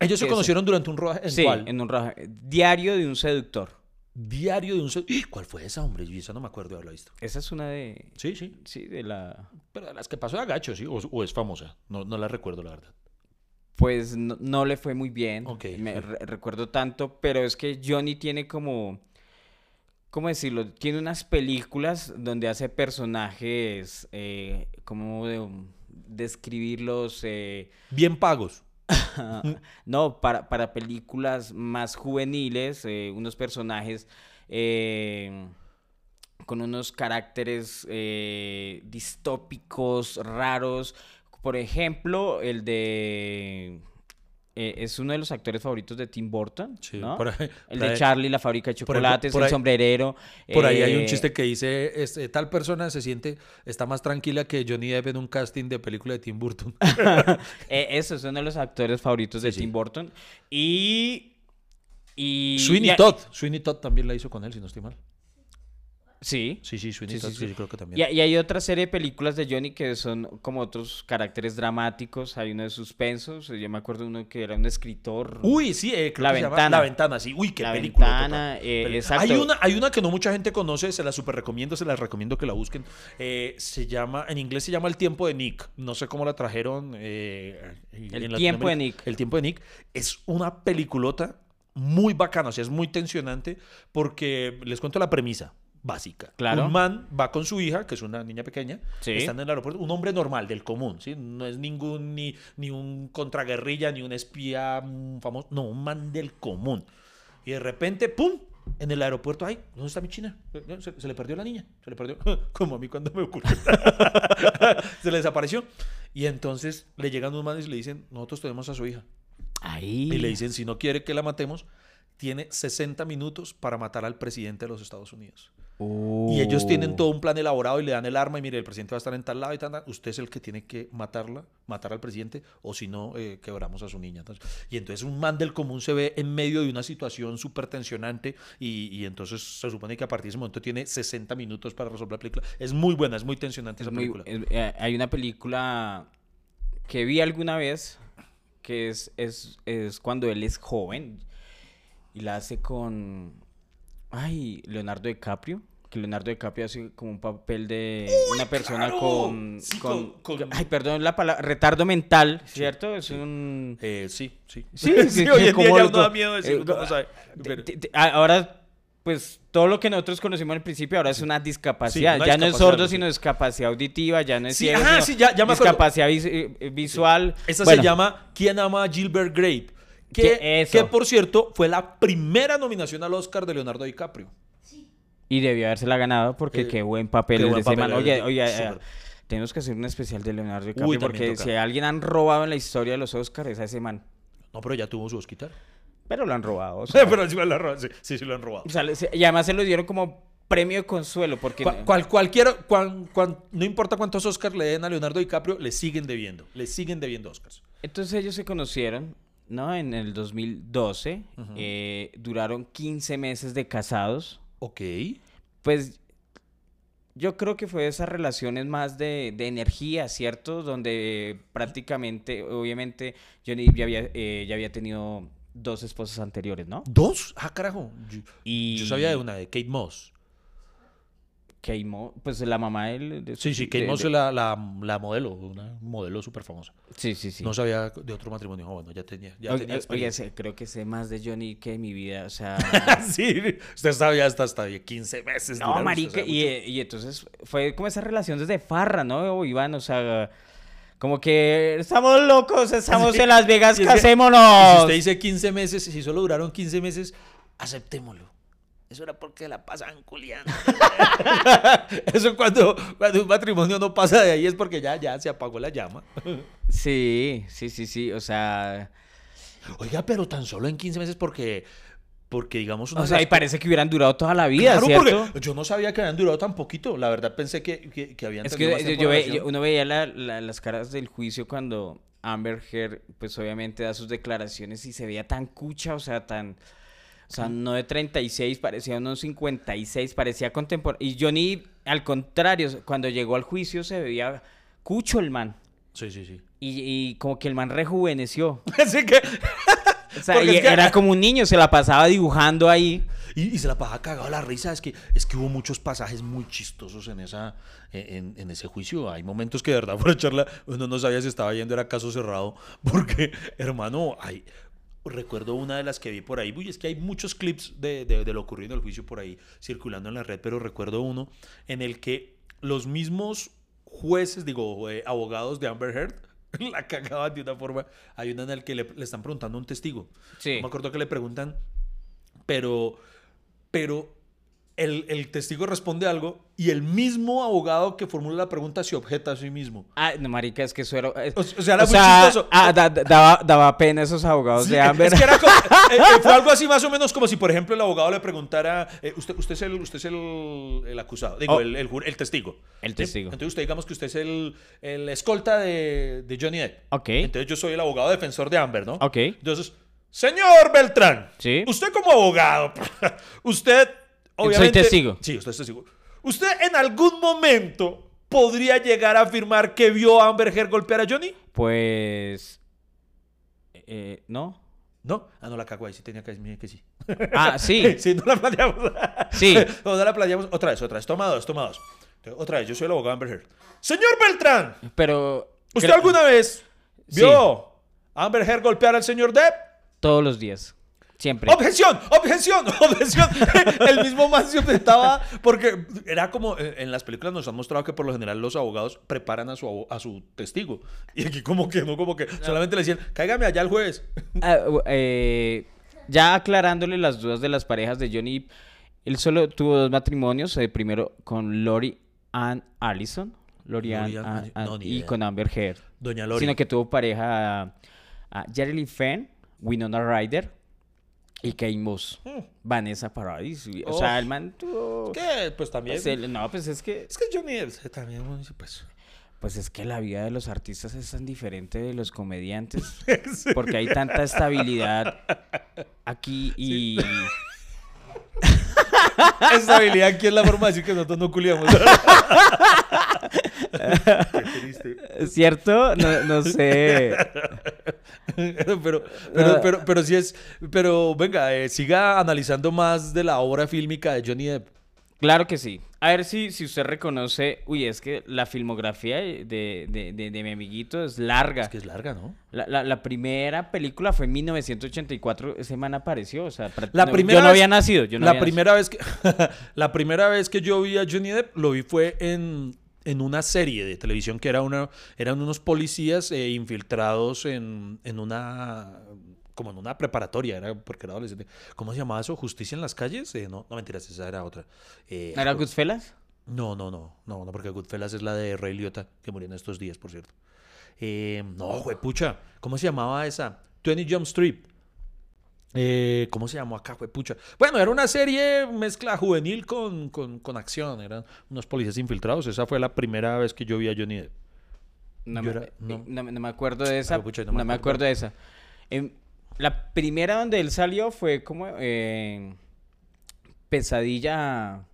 B: Ellos se conocieron durante un rodaje. ¿En
A: sí,
B: cuál?
A: en un raja- Diario de un seductor.
B: Diario de un... se- ¡Ih! ¿Cuál fue esa, hombre? Yo esa no me acuerdo de haberla visto.
A: Esa es una de...
B: Sí, sí.
A: Sí, de la...
B: Pero de las que pasó de agacho, sí. O, o es famosa. No, no la recuerdo, la verdad.
A: Pues no, no le fue muy bien.
B: Ok,
A: Me re- recuerdo tanto, pero es que Johnny tiene como, ¿cómo decirlo? Tiene unas películas donde hace personajes eh, como de, describirlos. eh,
B: Bien pagos. [LAUGHS]
A: no, para, para películas más juveniles, eh, unos personajes eh, con unos caracteres distópicos, raros. Por ejemplo, el de... eh, es uno de los actores favoritos de Tim Burton,
B: Sí,
A: ¿no?
B: por ahí-
A: el
B: por
A: de
B: ahí-
A: Charlie, la fábrica de
B: por
A: chocolates,
B: por
A: el sombrerero.
B: Por ahí hay un
A: eh,
B: chiste que dice, este, tal persona se siente, está más tranquila que Johnny Depp en un casting de película de Tim Burton. [LAUGHS]
A: Eh, eso es uno de los actores favoritos de
B: Sí, sí.
A: Tim Burton. Y. y
B: Sweeney Todd. Sweeney Todd también la hizo con él, si no estoy mal.
A: Sí.
B: Sí, sí, Sweeney
A: Sí, sí,
B: Todd,
A: sí.
B: sí, creo que también.
A: Y, y hay otra serie de películas de Johnny que son como otros caracteres dramáticos. Hay uno de suspensos. Yo me acuerdo uno que era un escritor.
B: Uy, sí, eh, creo
A: La
B: que se llama
A: Ventana.
B: La Ventana, sí. Uy, qué
A: La
B: película.
A: Ventana, eh, exacto.
B: Hay una, hay una que no mucha gente conoce, se la super recomiendo, se la recomiendo que la busquen. Eh, se llama, en inglés se llama El tiempo de Nick. No sé cómo la trajeron. eh,
A: El tiempo de Nick.
B: El tiempo de Nick. Es una peliculota muy bacana, o sea, es muy tensionante porque les cuento la premisa. Básica.
A: Claro.
B: Un man va con su hija, que es una niña pequeña,
A: Sí.
B: están en el aeropuerto, un hombre normal, del común, ¿sí? No es ningún, ni, ni un contraguerrilla, ni un espía mm, famoso, no, un man del común. Y de repente, ¡pum! En el aeropuerto, ¡ay! ¿Dónde está mi china? Se, se le perdió la niña, se le perdió, [LAUGHS] como a mí cuando me ocurrió. [LAUGHS] se le desapareció. Y entonces le llegan unos manes y le dicen, nosotros tenemos a su hija.
A: Ahí.
B: Y le dicen, si no quiere que la matemos, tiene 60 minutos para matar al presidente de los Estados Unidos. Y ellos tienen todo un plan elaborado y le dan el arma y mire, el presidente va a estar en tal lado y tal, tal. Usted es el que tiene que matarla, matar al presidente, o si no, eh, quebramos a su niña. Entonces, y entonces un man del común se ve en medio de una situación súper tensionante y, y entonces se supone que a partir de ese momento tiene 60 minutos para resolver la película. Es muy buena, es muy tensionante
A: Es
B: esa
A: muy-
B: película.
A: es- eh, hay una película que vi alguna vez que es, es, es cuando él es joven y la hace con ay Leonardo DiCaprio que Leonardo DiCaprio hace como un papel de una persona
B: claro!
A: con,
B: Sí,
A: con-
B: con- con-
A: ay perdón la palabra retardo mental cierto es un
B: Eh, sí, sí.
A: Sí, [LAUGHS] sí,
B: hoy en día
A: como
B: ya
A: lo-
B: no da miedo decirlo,
A: eh,
B: ¿cómo sabe?
A: Te-
B: Pero-
A: te- te- a- ahora, pues todo lo que nosotros conocimos al principio ahora es una discapacidad.
B: una
A: ya no es sordo,
B: sí.
A: sino discapacidad auditiva, ya no es
B: Sí,
A: ciego,
B: ajá,
A: sino
B: sí, ya-
A: discapacidad vis- eh, visual.
B: Esa
A: Bueno,
B: se llama ¿Quién ama a Gilbert Grape? Que,
A: Que
B: por cierto fue la primera nominación al Oscar de Leonardo DiCaprio.
A: Y debió habérsela ganado porque
B: Eh,
A: qué buen papel
B: qué
A: de ese man. Oye, oye, eh, tenemos que hacer un especial de Leonardo DiCaprio
B: Uy,
A: porque
B: toca.
A: si a alguien han robado en la historia de los Oscars es a ese man.
B: No, pero ya tuvo su Oscar.
A: Pero lo han robado. o [LAUGHS] sea,
B: pero sí, me la ro- sí, sí, sí lo han robado.
A: o sea, y además se lo dieron como premio de consuelo porque...
B: Cual, cual- cualquiera, cuan- cuan- no importa cuántos Oscars le den a Leonardo DiCaprio, le siguen debiendo. Le siguen debiendo Oscars.
A: Entonces ellos se conocieron, ¿no? En el 2012. eh, duraron 15 meses de casados.
B: Ok.
A: Pues yo creo que fue esas relaciones más de, de energía, ¿cierto? Donde prácticamente, obviamente, Johnny ya había, eh, ya había tenido dos esposas anteriores, ¿no?
B: ¿Dos? Ah, carajo. Yo,
A: Y
B: yo sabía de una, de Kate Moss.
A: Kate pues la mamá de él. de-
B: Sí, sí, Kate
A: de-
B: Moss es la, la, la modelo, una modelo súper famosa.
A: Sí, sí, sí.
B: No sabía de otro matrimonio. Oh, bueno, ya tenía, ya
A: Oye,
B: tenía
A: oye,
B: experiencia.
A: sé- creo que sé más de Johnny que de mi vida, o sea... [LAUGHS]
B: sí, usted sabía hasta, hasta 15 meses.
A: No,
B: duraron,
A: marica, y, eh, y entonces fue como esa relación desde farra, ¿no? Iván, o sea, como que estamos locos, estamos
B: Sí,
A: en Las Vegas, casémonos.
B: Si usted dice 15 meses, si solo duraron 15 meses, aceptémoslo. Eso era porque la pasaban culiando. [LAUGHS] Eso cuando, cuando un matrimonio no pasa de ahí es porque ya, ya se apagó la llama. [LAUGHS]
A: Sí, sí, sí, sí, o sea,
B: Oiga, pero tan solo en 15 meses porque, porque digamos...
A: o sea, y parece que hubieran durado toda la vida,
B: Claro,
A: ¿cierto?
B: porque yo no sabía que habían durado tan poquito. La verdad pensé que, que, que habían
A: Es que
B: más
A: yo,
B: tiempo
A: yo
B: de
A: ve-
B: relación.
A: yo- uno veía la- la- las caras del juicio cuando Amber Heard, pues obviamente da sus declaraciones y se veía tan cucha, o sea, tan... O sea, no de 36, parecía unos 56, parecía contemporáneo. Y Johnny, al contrario, cuando llegó al juicio se veía cucho el man.
B: Sí, sí, sí.
A: Y, y como que el man rejuveneció. [LAUGHS]
B: Así que...
A: O sea, y
B: que-
A: era como un niño, se la pasaba dibujando ahí.
B: Y, y se la pasaba cagado la risa. Es que, es que hubo muchos pasajes muy chistosos en, esa, en, en ese juicio. Hay momentos que de verdad, [LAUGHS] por echarla, uno no sabía si estaba yendo, era caso cerrado. [LAUGHS] Porque, hermano, hay, recuerdo una de las que vi por ahí. Uy, es que hay muchos clips de, de, de lo ocurrido en el juicio por ahí circulando en la red, pero recuerdo uno en el que los mismos jueces, digo, eh, abogados de Amber Heard [LAUGHS] la cagaban de una forma. Hay una en la que le, le están preguntando a un testigo.
A: Sí.
B: No me acuerdo que le preguntan, pero, pero el, el testigo responde algo y el mismo abogado que formula la pregunta se objeta a sí mismo.
A: Ah, no, marica, es que eso era... es-
B: O, o sea, era muy chistoso.
A: ah, da- da- daba, daba pena esos abogados
B: Sí,
A: de Amber.
B: Es que era como, [LAUGHS] eh, eh, fue algo así más o menos como si, por ejemplo, el abogado le preguntara, eh, usted, usted es el, usted es el, el acusado, digo,
A: Oh.
B: el, el jur- el testigo.
A: El
B: ¿sí?
A: testigo.
B: Entonces usted digamos que usted es el, el escolta de, de Johnny Depp.
A: Ok.
B: Entonces yo soy el abogado defensor de Amber, ¿no?
A: Ok.
B: Entonces, señor Beltrán,
A: Sí.
B: usted como abogado, [LAUGHS] usted
A: Soy
B: obviamente...
A: testigo.
B: Sí, usted es testigo. Usted en algún momento podría llegar a afirmar que vio a Amber Heard golpear a Johnny.
A: Pues... eh, ¿No?
B: ¿No? Ah, no la cago ahí, sí tenía que decirme que sí.
A: Ah, sí. [LAUGHS]
B: sí, no la planeamos.
A: Sí. [LAUGHS]
B: no, no la planeamos. Otra vez, otra vez. Toma dos, toma dos. Otra vez, yo soy el abogado Amber Heard. Señor Beltrán,
A: Pero...
B: ¿usted
A: creo-
B: alguna vez
A: Sí.
B: vio a Amber Heard golpear al señor Depp?
A: Todos los días. Siempre.
B: Objeción, objeción, [LAUGHS] objeción. El mismo man se objetaba porque era como eh, en las películas nos han mostrado que por lo general los abogados preparan a su, a su testigo. Y aquí como que no, como que solamente le decían, cáigame allá el jueves.
A: Ah, eh, ya aclarándole las dudas de las parejas de Johnny, él solo tuvo dos matrimonios, eh, primero con Lori Ann Allison, Lori Ann,
B: no,
A: y con Amber Heard,
B: Doña Lori.
A: sino que tuvo pareja a, a Jerry Lee Fenn, Winona Ryder y Kate Moss,
B: Mm.
A: Vanessa Paradis, o
B: Oh.
A: sea, el man tuvo...
B: ¿Qué? Pues también.
A: pues, no, pues es que
B: Es que Johnny Depp también, bueno, sí, pues.
A: Pues es que la vida de los artistas es tan diferente de los comediantes. [LAUGHS] Porque hay tanta estabilidad aquí y... [LAUGHS]
B: Estabilidad aquí es la forma de decir que nosotros no culiamos. [LAUGHS] [LAUGHS] Qué triste.
A: ¿Cierto? No, no sé. [LAUGHS]
B: pero, pero, pero, pero sí es. Pero venga, eh, siga analizando más de la obra fílmica de Johnny Depp.
A: Claro que sí. A ver si, si usted reconoce... Uy, es que la filmografía de, de, de- de mi amiguito es larga.
B: Es que es larga, ¿no?
A: La, la- la primera película fue en 1984. Ese man apareció. O sea,
B: La
A: no,
B: primera
A: yo no
B: vez-
A: había nacido. Yo no
B: la
A: había
B: primera vez que [LAUGHS] la primera vez que yo vi a Johnny Depp lo vi fue en, en una serie de televisión que era una eran unos policías eh, infiltrados en, en una como en una preparatoria era porque era adolescente. Cómo se llamaba eso justicia en las calles Eh, no no mentiras esa era otra. Eh.
A: ¿Era Goodfellas?
B: no no no no no porque Goodfellas es la de Ray Liotta que murió en estos días por cierto. Eh, no pucha cómo se llamaba esa 20 Jump Street eh, ¿Cómo se llamó acá, pucha? Bueno, era una serie mezcla juvenil con, con, con acción. Eran unos policías infiltrados. Esa fue la primera vez que yo vi a Johnny Depp.
A: No me,
B: era- no.
A: no me- no me acuerdo de esa.
B: Pucha, no me acuerdo.
A: acuerdo de esa. La primera donde él salió fue como eh, Pesadilla,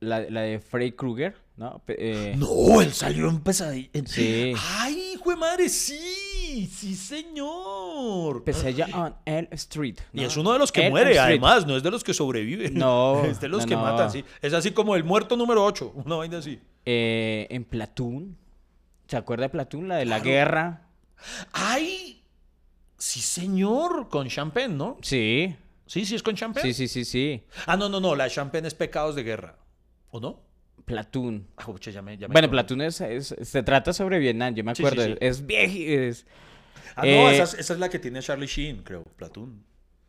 A: la, la de Freddy Krueger, ¿no? Pe- eh,
B: No, él salió en pesadilla.
A: Sí.
B: ¡Ay, hijo de madre! ¡Sí! ¡Sí, señor!
A: Pesadilla on Elm Street.
B: Y es uno de los que
A: Elm
B: muere,
A: Street.
B: además, no es de los que sobreviven.
A: No, [LAUGHS]
B: es de los
A: no,
B: que
A: no.
B: matan, sí. Es así como el muerto número 8, [LAUGHS] una vaina así.
A: Eh, en Platoon. ¿Se acuerda de Platoon? La de la
B: Claro.
A: guerra.
B: ¡Ay! Sí, señor, con Champagne, ¿no?
A: Sí.
B: Sí, sí, es con Champagne.
A: Sí, sí, sí, sí.
B: Ah, no, no, no, la Champagne es pecados de guerra. ¿O no?
A: Platoon.
B: Ah, pucha, ya me, ya me
A: Bueno. Platoon es, es- se trata sobre Vietnam, yo me
B: Sí, sí,
A: acuerdo.
B: sí.
A: Es viejo. Es,
B: Ah, no,
A: Eh,
B: esa, es, esa es la que tiene Charlie Sheen, creo. Platoon.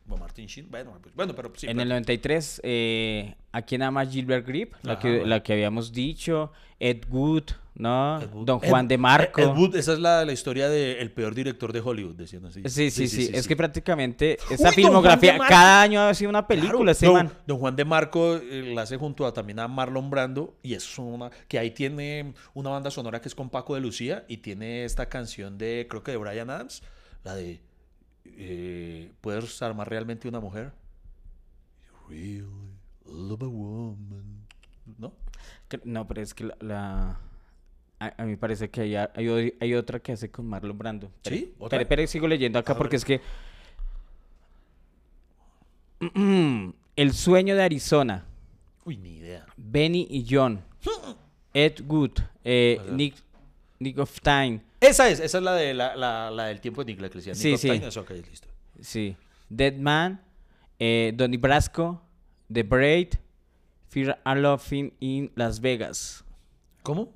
B: O Martin Sheen. Bueno, pues, bueno pero sí.
A: en el
B: Platoon.
A: 93, eh, ¿a quién ama Gilbert Grip? La,
B: Ajá,
A: que,
B: bueno.
A: la que habíamos dicho. Ed Wood, ¿no?
B: Ed Wood.
A: Don
B: Ed-
A: Juan de Marco.
B: Ed Wood, esa es la, la historia del peor director de Hollywood, decían así.
A: Sí, sí, sí, Es
B: sí.
A: que prácticamente esa filmografía,
B: de
A: cada año ha sido una película
B: Claro,
A: ese
B: don,
A: man.
B: don Juan de Marco eh, la hace junto a también a Marlon Brando y es una que ahí tiene una banda sonora que es con Paco de Lucía y tiene esta canción de creo que de Brian Adams, la de eh, ¿Puedes armar realmente una mujer? Really love a woman. ¿No?
A: No, pero es que la... la- A, a mí parece que hay, hay, otra que hace con Marlon Brando.
B: ¿Sí? ¿Otra?
A: Espere, sigo leyendo acá
B: A
A: porque
B: ver.
A: es que... [CLEARS THROAT] El sueño de Arizona.
B: Uy, ni idea.
A: Benny y John. [LAUGHS] Ed Wood. eh, Nick, Nick of Time.
B: Esa es, esa es la de la, la, la del tiempo de Nick, la que decía.
A: Sí, sí.
B: Listo.
A: Sí. Dead Man. Eh, Donnie Brasco. The Braid. Fear and Loving in Las Vegas.
B: ¿Cómo?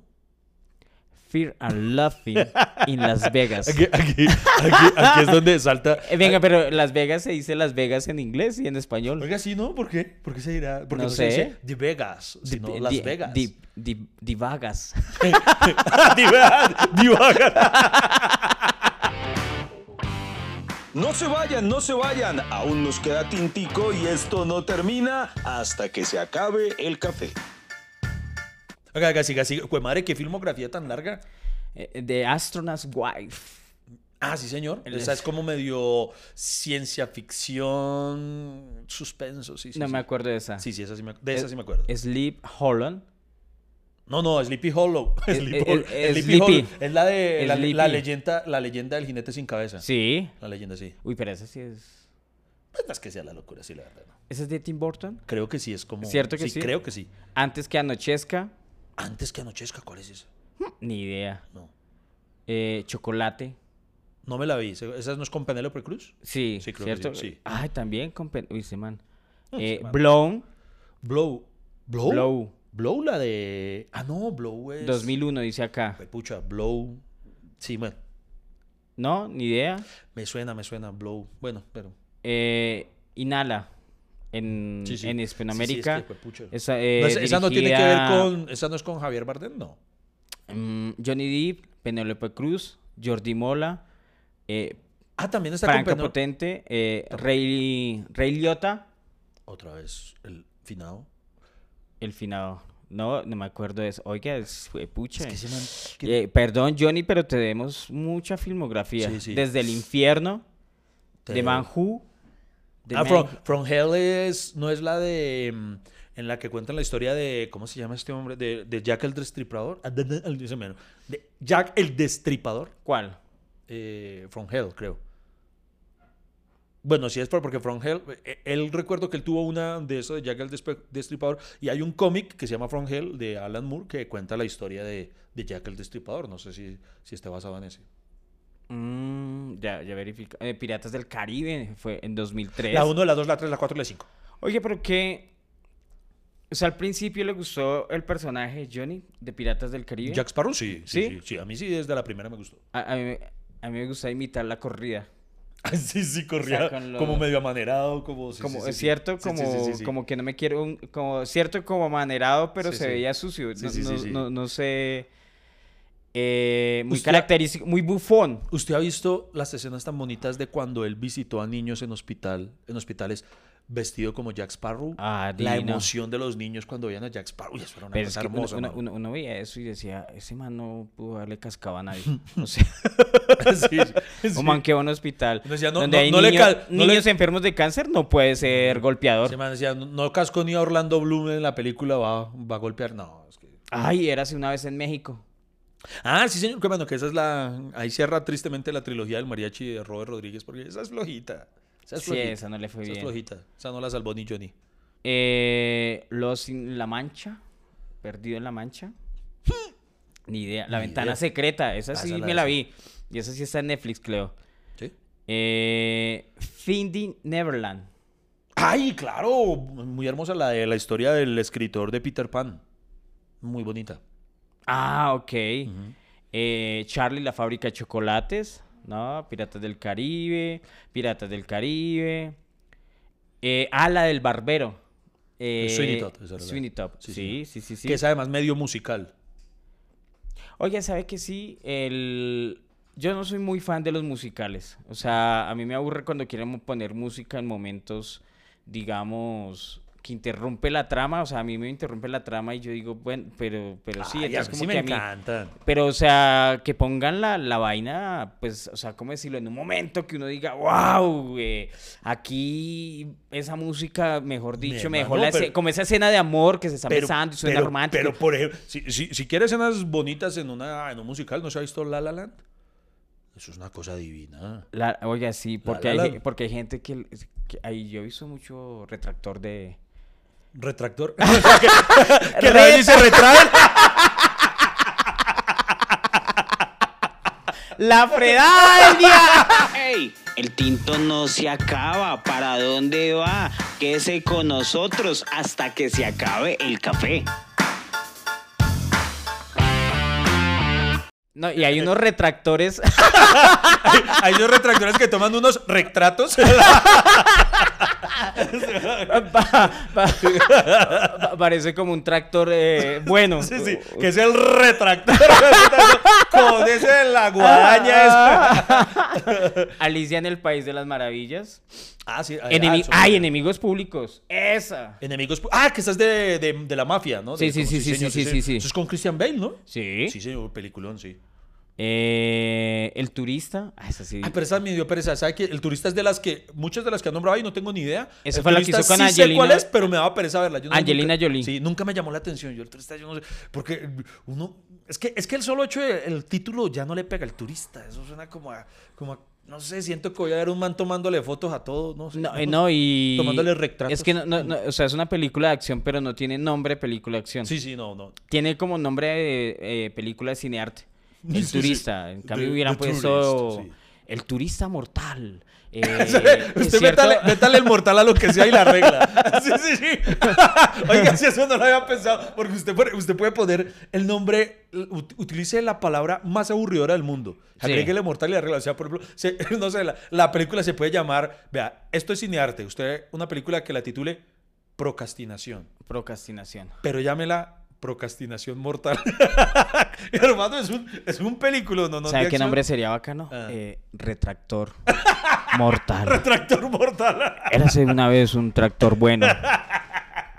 A: Fear and Loving in Las Vegas.
B: Aquí, aquí, aquí, aquí es donde salta.
A: Eh, venga, pero Las Vegas se dice Las Vegas en inglés y en español.
B: Oiga, sí, ¿no? ¿Por qué? ¿Por qué se dirá? Porque
A: No
B: no, se
A: sé.
B: dice The Vegas, sino
A: Di-
B: Las Vegas.
A: di- divagas.
B: Divagas, divagas.
C: No se vayan, no se vayan. Aún nos queda tintico y esto no termina hasta que se acabe el café.
B: Siga, siga. Jue madre, qué filmografía tan larga.
A: Eh, The Astronaut's Wife.
B: Ah, sí, señor.
A: El-
B: Esa es como medio ciencia ficción, suspenso, sí, sí.
A: No
B: sí.
A: me acuerdo de esa.
B: Sí, sí, esa sí me, de esa sí me acuerdo.
A: Sleep Holland.
B: No, no, Sleepy Hollow. [LAUGHS]
A: Eh, eh, eh,
B: Sleepy
A: Sleepy.
B: Hollow. Es la de la, leyenda, la leyenda del jinete sin cabeza.
A: Sí.
B: La leyenda, sí.
A: Uy, pero esa sí es.
B: Pues no es que sea la locura, sí, la verdad.
A: ¿Esa es de Tim Burton?
B: Creo que sí, es como...
A: ¿Cierto que sí?
B: creo que sí.
A: Antes que anochezca.
B: Antes que anochezca, ¿cuál es esa?
A: Ni idea.
B: No.
A: Eh, chocolate.
B: No me la vi. ¿Esa no es con Penélope Cruz?
A: Sí,
B: Sí, creo que
A: ¿cierto?
B: sí, sí.
A: Ay, también con... pen- Uy, ese man. Eh,
B: ese man.
A: Blown.
B: Blow. ¿Blow?
A: Blow.
B: Blow, la de... Ah, no, Blow es...
A: 2001 dice acá.
B: Fue Pucha, Blow... Sí, bueno.
A: No, ni idea.
B: Me suena, me suena, Blow. Bueno, pero...
A: Eh, Inhala. En,
B: Sí, sí.
A: en Hispanoamérica.
B: sí, es que fue pucha.
A: Esa, eh,
B: No, esa, esa no tiene que ver con... ¿Esa no es con Javier Bardem? No.
A: mm, Johnny Depp, Penélope Cruz, Jordi Mola, eh,
B: Ah, también está
A: Franca
B: con.
A: Potente, eh, Ray, Ray Liotta,
B: Otra vez, el finado.
A: el finado. No, no me acuerdo de eso. Oiga, es, pucha.
B: Es que man...
A: Eh, perdón, Johnny, pero te demos mucha filmografía.
B: Sí, sí.
A: Desde el infierno,
B: Te-
A: de Man Who, de
B: Ah, from, From Hell es, no es la de. mm, En la que cuentan la historia de. ¿Cómo se llama este hombre? De, de Jack el Destripador. Ah, de- Jack el Destripador.
A: ¿Cuál?
B: eh, From Hell, creo. Bueno, sí es por- porque From Hell. eh, Él recuerdo que él tuvo una de eso de Jack el Destripador. Y hay un cómic que se llama From Hell de Alan Moore que cuenta la historia de, de Jack el Destripador. No sé si, si está basado en ese.
A: Mm, ya, ya verifica. eh, Piratas del Caribe fue en 2003.
B: La 1, la 2, la 3, la 4 y la 5.
A: Oye, pero qué. O sea, al principio le gustó el personaje de Johnny de Piratas del Caribe.
B: Jack Sparrow, sí, sí,
A: ¿Sí?
B: sí, sí. A mí sí, desde la primera me gustó.
A: A, a mí, a mí me gusta imitar la corrida. [LAUGHS]
B: Sí, sí, corría
A: lo-
B: como medio amanerado, como... sí,
A: como
B: sí,
A: cierto, como, como que no me quiero, un- como cierto como amanerado, pero se veía sucio. No, no- no- no sé. Eh, muy característico, muy bufón.
B: ¿Usted ha visto las escenas tan bonitas de cuando él visitó a niños en hospital, en hospitales vestido como Jack Sparrow?
A: Ah,
B: La emoción de los niños cuando veían a Jack Sparrow. Eso era una
A: Pero es
B: cosa
A: que
B: hermosa.
A: uno-
B: mano.
A: uno- uno veía eso y decía, ese man no pudo darle cascado a nadie. O sea, [LAUGHS]
B: Sí, [LAUGHS] sí.
A: a un hospital
B: Uno decía, no-
A: donde
B: no-
A: hay
B: le
A: niños,
B: le-
A: niños enfermos de cáncer, no puede ser golpeador.
B: Ese man decía, no, casco ni a Orlando Bloom en la película, va, va a golpear. No, es que...
A: Ay, era así una vez en México.
B: Ah, sí, señor. Que bueno, que esa es la... Ahí cierra tristemente la trilogía del mariachi de Robert Rodríguez, porque esa es flojita. Esa es
A: Sí,
B: flojita.
A: esa no le fue
B: Esa es
A: bien.
B: flojita. Esa no la salvó ni Johnny.
A: Eh, Los La Mancha, Perdido en la Mancha. [LAUGHS] Ni idea. La
B: Ni
A: ventana
B: idea.
A: secreta, esa sí me la vi. Y esa sí está en Netflix, creo.
B: ¿Sí?
A: Eh, Finding Neverland.
B: Ay, claro, muy hermosa la de la historia del escritor de Peter Pan. Muy bonita.
A: Ah, ok. Eh, Charlie, la fábrica de chocolates. ¿No? Piratas del Caribe. Piratas del Caribe. Eh, ah, la del barbero. Eh,
B: Sweeney Todd,
A: Sweeney Todd.
B: Sí,
A: Sí, sí, sí, sí.
B: Que es además medio musical.
A: Oye, ¿sabe que sí? El... Yo no soy muy fan de los musicales. O sea, a mí me aburre cuando quieren poner música en momentos, digamos, que interrumpe la trama. O sea, a mí me interrumpe la trama y yo digo, bueno, pero, pero sí,
B: Ay,
A: entonces como
B: sí me
A: que a mí...
B: encantan.
A: Pero, o sea, que pongan la, la vaina, pues, o sea, ¿cómo decirlo? En un momento que uno diga, wow, aquí esa música, mejor dicho,
B: Mi
A: mejor la
B: pero-
A: como esa escena de amor que se está
B: Pero,
A: besando y suena
B: pero-
A: romántico.
B: pero, por ejemplo, si, si, si quiere escenas bonitas en, una, en un musical, ¿no se ha visto La La Land? Eso es una cosa divina.
A: La, oiga, sí, porque,
B: la,
A: hay,
B: la.
A: porque hay gente que, que- ahí yo he visto mucho retractor de...
B: Retractor. [LAUGHS] que, [LAUGHS] la ven y se retrae.
A: ¡La Fredalia!
D: ¡Ey! El tinto no se acaba. ¿Para dónde va? Quédese con nosotros hasta que se acabe el café.
A: No, y hay unos retractores. [LAUGHS]
B: Hay unos retractores que toman unos retratos. [LAUGHS]
A: Pa- pa- pa- parece como un tractor eh, bueno.
B: Sí, sí, que es el retractor. [LAUGHS] Con ese la guadaña.
A: Alicia en el País de las Maravillas.
B: Ah, sí. ah,
A: Enemi- Ay, enemigos públicos. Esa.
B: Enemigos. Ah, que estás de, de, de la mafia, ¿no?
A: Sí,
B: De-
A: sí,
B: como-
A: sí, sí,
B: señor,
A: sí, sí, sí.
B: Eso es con Christian Bale, ¿no?
A: Sí.
B: Sí, señor, peliculón, sí.
A: Eh, el turista. Ah, esa sí.
B: Ah, pero esa me dio pereza. ¿Sabe que El turista es de las que, muchas de las que han nombrado ahí, no tengo ni idea.
A: Esa
B: El
A: fue la que hizo con
B: sí sé
A: Angelina-
B: cuál es, pero me daba pereza verla. Yo no-
A: Angelina
B: nunca-
A: Jolie.
B: Sí, nunca me llamó la atención. Yo el turista, yo no sé. Porque uno. Es que, es que el solo hecho el título ya no le pega al turista. Eso suena como a. Como a- no sé, siento que voy a ver un man tomándole fotos a todos. No sé.
A: No, eh, no, y.
B: Tomándole retratos.
A: Es que no, no, no, o sea, es una película de acción, pero no tiene nombre película de acción.
B: Sí, sí, no, no.
A: Tiene como nombre de eh, película de cinearte. [LAUGHS] El
B: Sí, sí.
A: turista. En cambio,
B: The-
A: hubieran
B: The
A: puesto.
B: Tourist, sí.
A: El turista mortal. Eh,
B: Usted métale, métale el mortal a lo que sea y la regla. [LAUGHS] Sí, sí, sí. [LAUGHS] Oiga, si eso no lo había pensado, porque usted, puede- usted puede poner el nombre, ut- utilice la palabra más aburridora del mundo.
A: Sí.
B: Agréguele mortal y la regla. O sea, por ejemplo, se- [LAUGHS] no sé, la, la película se puede llamar, vea, esto es cinearte. Usted, una película que la titule Procrastinación,
A: Procrastinación.
B: pero llámela Procrastinación Mortal. Hermano, es un, es un película, ¿no? no
A: ¿Sabe qué
B: acción.
A: nombre sería bacano?
B: Ah.
A: Eh, retractor. Mortal. [LAUGHS]
B: Tractor Mortal.
A: Érase una vez un tractor bueno.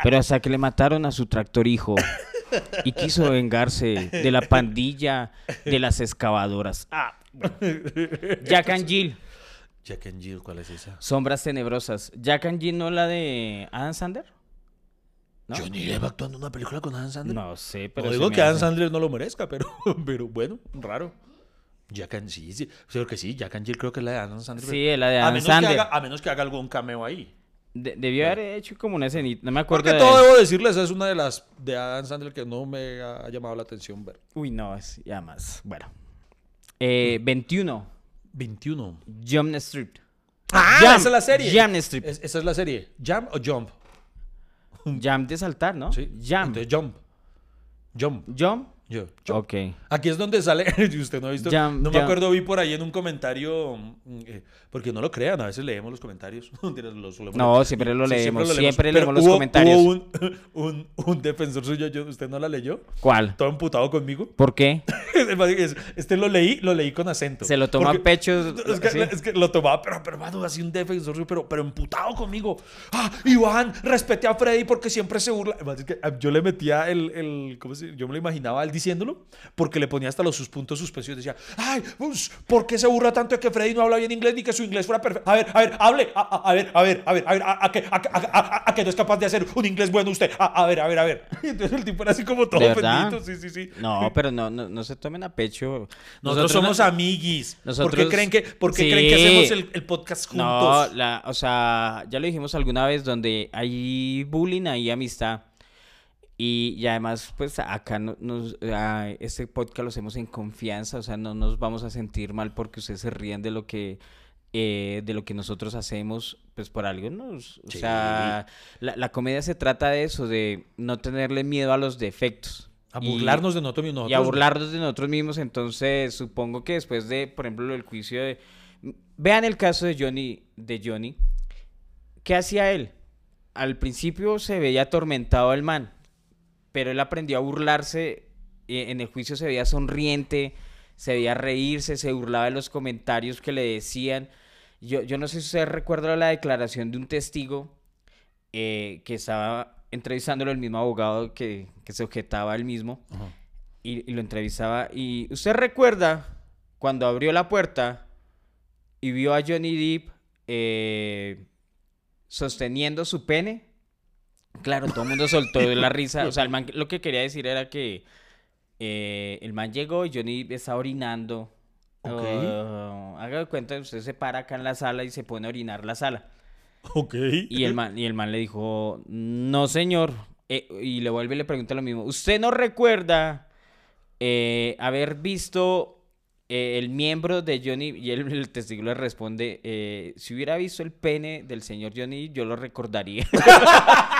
A: Pero hasta que le mataron a su tractor hijo y quiso vengarse de la pandilla de las excavadoras. Ah, bueno. Jack and Jill,
B: Jack and Jill, ¿cuál es esa?
A: Sombras Tenebrosas. Jack and Jill no la de Adam Sandler? ¿No?
B: Johnny Depp actuando en una película con Adam Sandler.
A: No sé, pero
B: no digo que Adam Sandler no lo merezca, pero, [LAUGHS] pero bueno, raro. Jack and sí, sí, creo que sí, Jack and Jill creo que es la de Adam Sandler.
A: Sí, es la de
B: a
A: Adam
B: menos
A: Sandler.
B: Que haga, a menos que haga algún cameo ahí.
A: De- debió haber hecho como una escenita, no me acuerdo
B: Porque
A: de...
B: todo debo decirles, es una de las de Adam Sandler que no me ha llamado la atención ver.
A: Uy, no, es ya más. Bueno. Eh, 21.
B: 21.
A: Jump Street.
B: Ah,
A: Jump,
B: esa es la serie.
A: Jump Street.
B: Es- esa es la serie. ¿Jump o Jump?
A: Jump de saltar, ¿no?
B: Sí.
A: Jump.
B: Entonces, Jump. Jump.
A: Jump.
B: Yo.
A: Ok.
B: Aquí es donde sale, [LAUGHS] usted no ha visto,
A: Jump,
B: no me acuerdo, vi por ahí en un comentario, mm, eh, porque no lo crean, a veces leemos los comentarios. [LAUGHS] Los
A: No, siempre lo
B: Sí,
A: leemos,
B: lo
A: siempre
B: Pero
A: leemos los
B: hubo-
A: comentarios.
B: Hubo un, [LAUGHS] un, un defensor suyo, yo- ¿usted no la leyó?
A: ¿Cuál?
B: Todo emputado conmigo.
A: ¿Por qué?
B: Es- Este lo leí, lo leí con acento.
A: Se lo tomó a pecho.
B: Es que,
A: ¿sí?
B: es que lo tomaba, pero, pero, mano, así un defensor, suyo, pero, pero emputado conmigo. Ah, Iván, respete a Freddy porque siempre se burla. Es que, ah, yo le metía el, el ¿cómo se Yo me lo imaginaba él diciéndolo, porque le ponía hasta los sus puntos suspensivos. Decía, ay, pues, ¿por qué se burla tanto de que Freddy no habla bien inglés ni que su inglés fuera perfecto? A ver, a ver, hable. A, a- a ver, a ver, a ver, a ver, a, a que, a, que no es capaz de hacer un inglés bueno usted. A, ver, a ver, a ver. [LAUGHS] Entonces el tipo era así como todo ofendido. Sí, sí, sí.
A: No, pero no, no, no se tomen a pecho.
B: Nosotros, somos
A: no-
B: amiguis. ¿Por qué
A: nosotros-
B: creen que, por qué
A: Sí.
B: creen que hacemos el, el podcast juntos?
A: No, la, o sea, ya lo dijimos alguna vez, donde hay bullying, hay amistad. Y, y además, pues acá no- nos, ah, este podcast lo hacemos en confianza, o sea, no nos vamos a sentir mal porque ustedes se ríen de lo que, eh, de lo que nosotros hacemos, pues por algo nos... O
B: Sí.
A: sea, la, la comedia se trata de eso, de no tenerle miedo a los defectos.
B: A
A: Y-
B: burlarnos de nosotros mismos.
A: y a burlarnos de nosotros mismos. Entonces, supongo que después de, por ejemplo, el juicio de. Vean el caso de Johnny. De Johnny. ¿Qué hacía él? Al principio se veía atormentado el man. Pero él aprendió a burlarse. eh, En el juicio se veía sonriente. Se veía reírse. Se burlaba de los comentarios que le decían. Yo, yo no sé si usted recuerda la declaración de un testigo eh, que estaba entrevistándolo el mismo abogado que, que se objetaba él mismo y lo entrevistaba. Y usted recuerda cuando abrió la puerta y vio a Johnny Depp eh, sosteniendo su pene. Claro, todo el mundo soltó la risa. O sea, el man lo que quería decir era que eh, el man llegó y Johnny estaba orinando.
B: Ok.
A: Oh, haga de cuenta, usted se para acá en la sala y se pone a orinar la sala.
B: Ok.
A: Y el man, y el man le dijo, no señor. Eh, y le vuelve y le pregunta lo mismo. ¿Usted no recuerda eh, haber visto el miembro de Johnny? Y él, el testigo le responde, si hubiera visto el pene del señor Johnny, yo lo recordaría. [LAUGHS]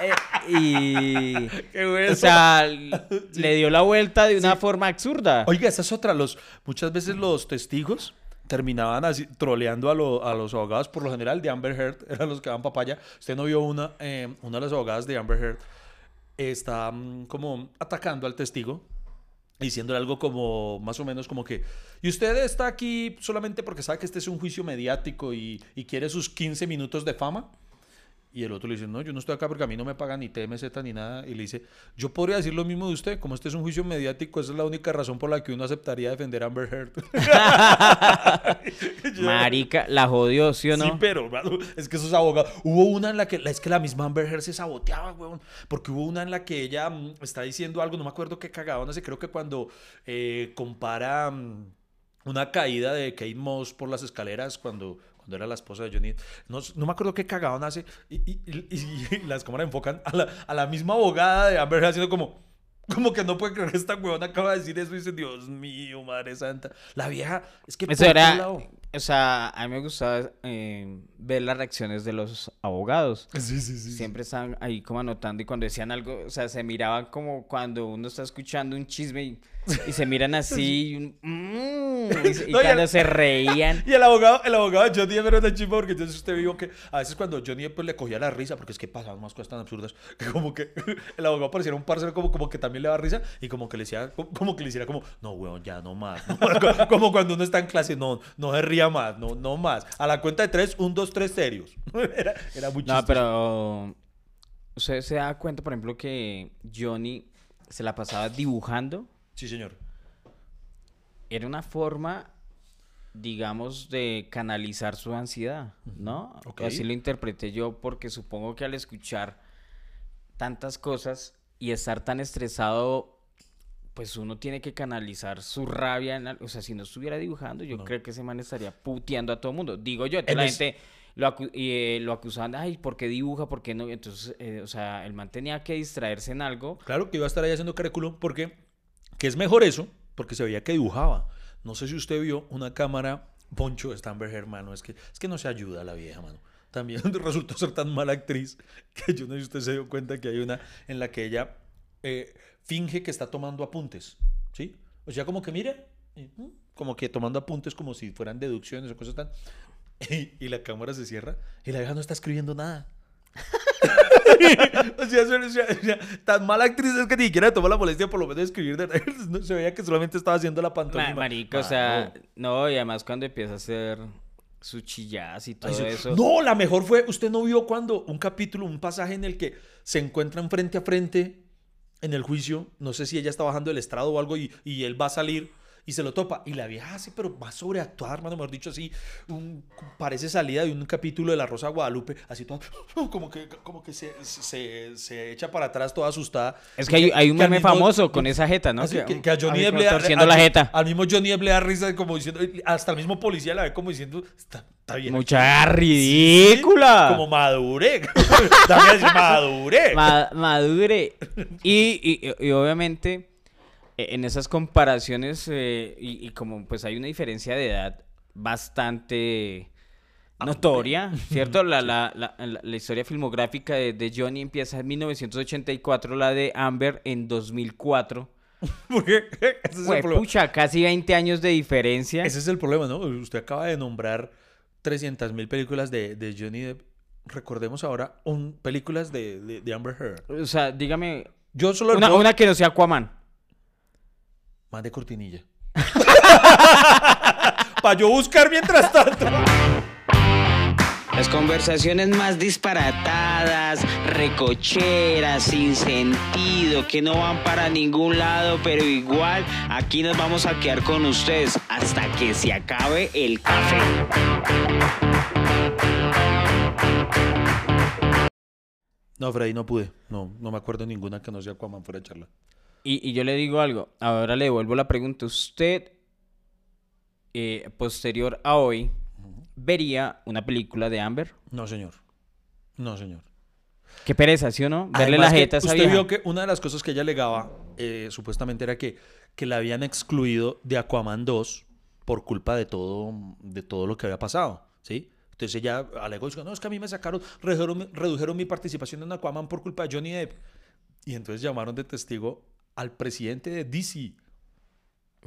A: Eh, y. [LAUGHS]
B: Qué bueno.
A: O sea, [LAUGHS] le dio la vuelta de una forma absurda.
B: Oiga, esa es otra. Los, muchas veces los testigos terminaban así, troleando a, lo- a los abogados, por lo general de Amber Heard, [LAUGHS] eran los que daban papaya. Usted no vio una, eh, una de las abogadas de Amber Heard, está mm, como atacando al testigo, diciéndole algo como, más o menos como que, y usted está aquí solamente porque sabe que este es un juicio mediático y, y quiere sus 15 minutos de fama. Y el otro le dice, no, yo no estoy acá porque a mí no me pagan ni TMZ ni nada. Y le dice, yo podría decir lo mismo de usted, como este es un juicio mediático, esa es la única razón por la que uno aceptaría defender a Amber Heard. [LAUGHS]
A: Marica, la jodió, ¿sí o no?
B: Sí, pero es que esos abogados. Hubo una en la que. Es que la misma Amber Heard se saboteaba, weón. Porque hubo una en la que ella mm, está diciendo algo, no me acuerdo qué cagada, no sé, creo que cuando eh, compara mm, una caída de Kate Moss por las escaleras cuando. Cuando era la esposa de Johnny. No, no me acuerdo qué cagaban hace. Y, y- y- y las cámaras enfocan a la, a la misma abogada de Amber haciendo como. Como que no puede creer que esta huevona acaba de decir eso y dice, Dios mío, madre santa. La vieja, es que
A: Eso era.
B: lado-
A: O sea, a mí me gustaba eh, ver las reacciones de los abogados.
B: Sí, sí, sí.
A: Siempre estaban ahí como anotando y cuando decían algo, o sea, se miraban como cuando uno está escuchando un chisme y, y se miran así y, un, "Mm", y
B: No, y
A: cuando
B: el-
A: se reían. [LAUGHS]
B: Y el abogado, el abogado de Johnny Depp era una chimba porque entonces usted vio que a veces cuando Johnny Depp pues, le cogía la risa, porque es que pasaban más cosas tan absurdas, [LAUGHS] que como que el abogado pareciera un parcero como, como que también le daba risa y como que le decía, como, como que le hiciera como, no, weón, ya no más. ¿no? [LAUGHS] Como cuando uno está en clase, no, no se ría más, no, no más. A la cuenta de tres, un, dos, tres serios. Era, era muy
A: No,
B: chistoso.
A: pero usted se da cuenta, por ejemplo, que Johnny se la pasaba dibujando.
B: Sí, señor.
A: Era una forma, digamos, de canalizar su ansiedad, ¿no?
B: Ok.
A: Así lo interpreté yo porque supongo que al escuchar tantas cosas y estar tan estresado, pues uno tiene que canalizar su rabia. En o sea, si no estuviera dibujando, yo
B: No.
A: creo que ese man estaría puteando a todo el mundo. Digo yo, entonces la
B: es-
A: gente lo, acu- eh, lo acusaban, ay, ¿por qué dibuja? ¿Por qué no? Entonces, eh, o sea, el man tenía que distraerse en algo.
B: Claro que iba a estar ahí haciendo currículum porque que es mejor eso, porque se veía que dibujaba. No sé si usted vio una cámara, Poncho, está Amber Heard, mano, es que, es que no se ayuda a la vieja, mano. También [LAUGHS] resultó ser tan mala actriz que yo no sé si usted se dio cuenta que hay una en la que ella eh, finge que está tomando apuntes, ¿sí? O sea, como que mire, y, mm, como que tomando apuntes como si fueran deducciones o cosas tan... [LAUGHS] Y, y la cámara se cierra y la vieja no está escribiendo nada. O sea, se- o sea, o sea, tan mala actriz es que ni siquiera tomó la molestia por lo menos de escribir. de- no, se veía que solamente estaba haciendo la
A: Ma-
B: pantomima.
A: marica, o sea, no, y además cuando empieza a hacer sus chilladas y todo
B: Ay,
A: eso.
B: No, la mejor fue, usted no vio cuando un capítulo, un pasaje en el que se encuentran frente a frente en el juicio, no sé si ella está bajando el estrado o algo y, y él va a salir y se lo topa. Y la vieja hace, pero va a sobreactuar, hermano, mejor dicho, así, un- parece salida de un capítulo de La Rosa de Guadalupe, así toda, [LAUGHS] como que, como que se, se, se echa para atrás toda asustada.
A: Es que hay, hay un
B: que
A: meme
B: mismo-
A: famoso con esa jeta, ¿no?
B: Que, que a Johnny a-
A: la jeta.
B: Al mismo Johnny Depp le da risa como diciendo, hasta el mismo policía la ve como diciendo, está, está bien.
A: Mucha ridícula.
B: Como madure. [LAUGHS] También madure.
A: Ma- madure. Y, y- y obviamente, en esas comparaciones, eh, y, y como pues hay una diferencia de edad bastante notoria, ¿cierto? La, la, la, historia filmográfica de, de Johnny empieza en 1984, la de Amber en 2004. [LAUGHS]
B: Porque [LAUGHS] ese es, el
A: Fue,
B: problema.
A: pucha, casi 20 años de diferencia.
B: Ese es el problema, ¿no? Usted acaba de nombrar 300 mil películas de, de Johnny Depp. Recordemos ahora un, películas de, de, Amber Heard.
A: O sea, dígame,
B: Yo solo
A: una, una que no sea Aquaman.
B: Más de cortinilla. [LAUGHS] Para yo buscar mientras tanto.
D: Las conversaciones más disparatadas, recocheras, sin sentido, que no van para ningún lado, pero igual aquí nos vamos a quedar con ustedes hasta que se acabe el café.
B: No, Freddy, no pude. No, no me acuerdo ninguna que no sea Aquaman fuera de charla.
A: Y, y yo le digo algo, ahora le devuelvo la pregunta. ¿Usted, eh, posterior a hoy, vería una película de Amber?
B: No, señor. No, señor.
A: Qué pereza, ¿sí o no? Verle
B: Además
A: la jeta a esa
B: Usted
A: vieja.
B: vio que una de las cosas que ella alegaba, eh, supuestamente, era que, que la habían excluido de Aquaman 2 por culpa de todo, de todo lo que había pasado, ¿sí? Entonces ella alegó, dijo, no, es que a mí me sacaron, redujeron, redujeron mi participación en Aquaman por culpa de Johnny Depp. Y entonces llamaron de testigo al presidente de DC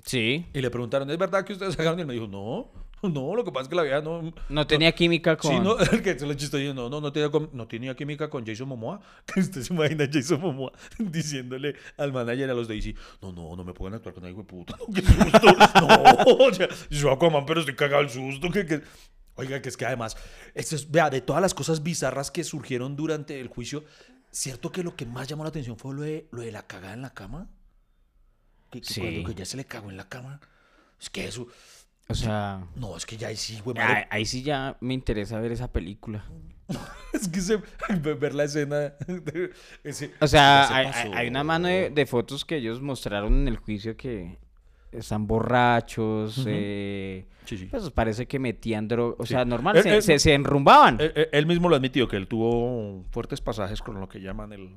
A: Sí.
B: y le preguntaron, ¿es verdad que ustedes [LAUGHS] sacaron? Y él me dijo, no, no, lo que pasa es que la vieja no...
A: No tenía química con...
B: Sí, no, [LAUGHS] el que se lo chistoso, no, no, no tenía, no tenía química con Jason Momoa. [LAUGHS] Que usted se imagina a Jason Momoa diciéndole al manager a los de DC, no, no, no me pueden actuar con algo puta. No, qué susto. No, ya, yo Aquaman, pero estoy cagado el susto. Que, que- Oiga, que es que además, esto es, vea, de todas las cosas bizarras que surgieron durante el juicio, ¿cierto que lo que más llamó la atención fue lo de, lo de la cagada en la cama? Que, que
A: Sí.
B: cuando que ya se le cagó en la cama. Es que eso,
A: O sea...
B: no, es que ya ahí sí, güey,
A: Ahí,
B: madre.
A: ahí sí ya me interesa ver esa película. [LAUGHS]
B: Es que se, ver la escena. de ese-
A: O sea,
B: se
A: hay,
B: pasó.
A: hay- hay una mano de, de fotos que ellos mostraron en el juicio que están borrachos, eh,
B: Sí, sí.
A: pues parece que metían droga, o
B: Sí.
A: sea, normal,
B: Eh,
A: se,
B: eh,
A: se- se enrumbaban.
B: Él, mismo lo admitió, que él tuvo fuertes pasajes con lo que llaman el,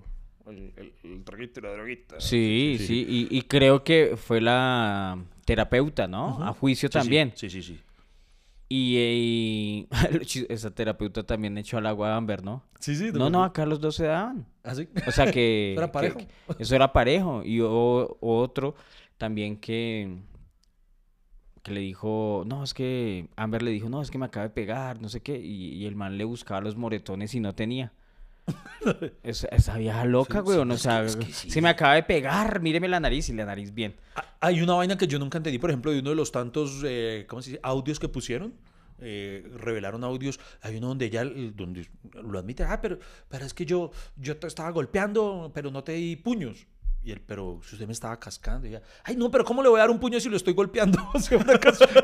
B: el, el, el droguito y la droguita.
A: sí, sí, y, y creo que fue la terapeuta, ¿no? A juicio también.
B: Sí, sí, sí.
A: Y, [LAUGHS] esa terapeuta también echó al agua a Amber, ¿no?
B: Sí, sí.
A: No, no, acá los dos se daban.
B: ¿Ah, sí?
A: O sea que, [LAUGHS]
B: Eso era parejo.
A: que eso era parejo. Y o- otro también que, que le dijo, no, es que Amber le dijo, no, es que me acaba de pegar, no sé qué. Y, y el man le buscaba los moretones y no tenía. [LAUGHS] Esa, esa vieja loca, güey.
B: sí,
A: o
B: es
A: sea,
B: que- es que sí.
A: se me acaba de pegar, míreme la nariz y la nariz bien.
B: Hay una vaina que yo nunca entendí, por ejemplo, de uno de los tantos, eh, ¿cómo se dice? Audios que pusieron. eh, revelaron audios. Hay uno donde ella donde lo admite. Ah, pero, pero es que yo, yo te estaba golpeando, pero no te di puños. Y él, pero si usted me estaba cascando. Y ella, ay, no, pero ¿cómo le voy a dar un puño si lo estoy golpeando? [LAUGHS] O sea, una,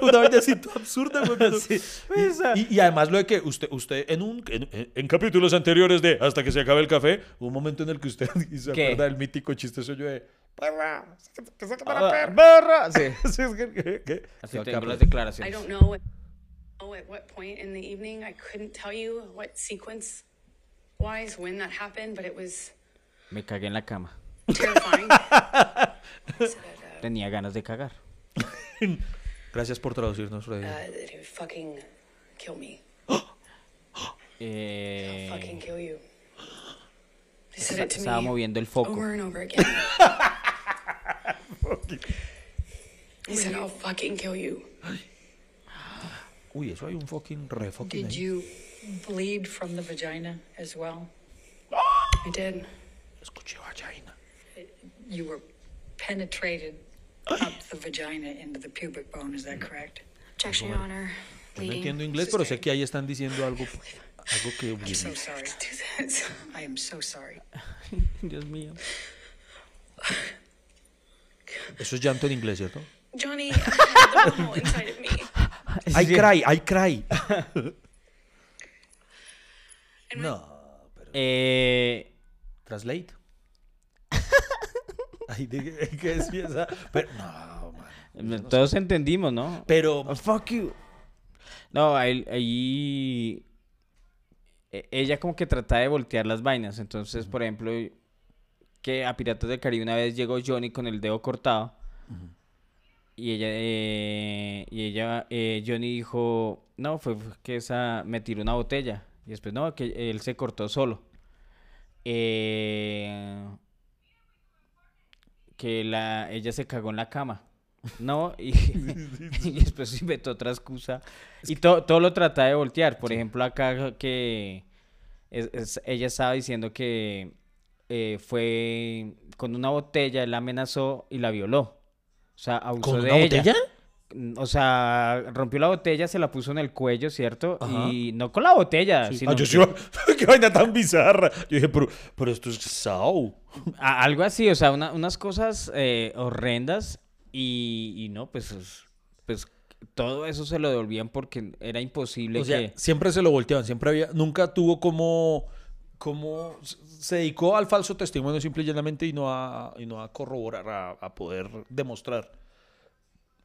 B: una vaina así toda absurda, güey. pero- y, y- y además lo de que usted, usted en un en, en- en capítulos anteriores de Hasta que se acabe el café, hubo un momento en el que usted [LAUGHS] y se
A: ¿Qué?
B: acuerda del mítico chiste suyo de perra, que saca para
A: Ah,
B: perra.
A: sí. [LAUGHS]
B: Sí, es que-
A: Así tengo
B: que-
A: las
E: I
A: declaraciones.
E: don't know what, know at what point in the evening. I couldn't tell you what sequence wise when that happened, but it was
A: Me cagué en la cama. [LAUGHS] Tenía ganas de cagar.
B: Gracias por traducirnos, Freddy.
E: uh, fucking kill me. [GASPS]
A: Eh,
E: Fucking kill you. He said it to
A: estaba
E: me
A: moviendo el foco.
E: over and over again. [LAUGHS] he said, I'll fucking kill you. [GASPS]
B: Uy, eso hay un fucking re fucking
F: Did
B: ahí.
F: you bleed from the vagina as well? [GASPS]
E: I did.
B: Escuché vagina.
F: You were penetrated up the vagina into the pubic bone, is that correct?
E: Objection, Your Honor.
B: Yo no entiendo inglés, pero sé que ahí están diciendo algo, algo que...
F: I'm so sorry. I am so sorry. [LAUGHS]
A: Dios mío.
B: Eso es llanto en inglés, ¿cierto?
E: Johnny, I had the inside of me. [LAUGHS]
B: I cry, I cry. [LAUGHS] No, pero...
A: Eh,
B: Translate. Ay, ¿de- [LAUGHS] ¿qué? Pero, no, man.
A: todos entendimos, ¿no?
B: Pero,
A: Oh, fuck you. No, ahí, ahí- e- ella como que trata de voltear las vainas. Entonces, por ejemplo, que a Piratas del Caribe una vez llegó Johnny con el dedo cortado. Y ella, eh, y ella, eh, Johnny dijo, no, fue fue que esa me tiró una botella. Y después, no, que él se cortó solo. Eh, que la, ella se cagó en la cama. No, [LAUGHS] y, [LAUGHS] y después inventó otra excusa. Y to- todo lo trata de voltear. Por ejemplo, acá que es- es- ella estaba diciendo que eh, fue con una botella, él la amenazó y la violó. O sea, abusó
B: ¿Con
A: de
B: una
A: ella.
B: botella?
A: Mm, O sea, rompió la botella, se la puso en el cuello, ¿cierto?
B: Ajá.
A: Y no con la botella, sino
B: Ah, yo
A: que-
B: sí [LAUGHS] qué vaina tan bizarra. Yo dije, pero, pero esto es Sao.
A: Algo así, o sea, una- unas cosas eh, horrendas y, y no, pues, es- pues todo eso se lo devolvían porque era imposible
B: O sea,
A: que...
B: siempre se lo volteaban, siempre había, nunca tuvo como, como, se dedicó al falso testimonio simple y llanamente y no a, y no a corroborar, a, a poder demostrar.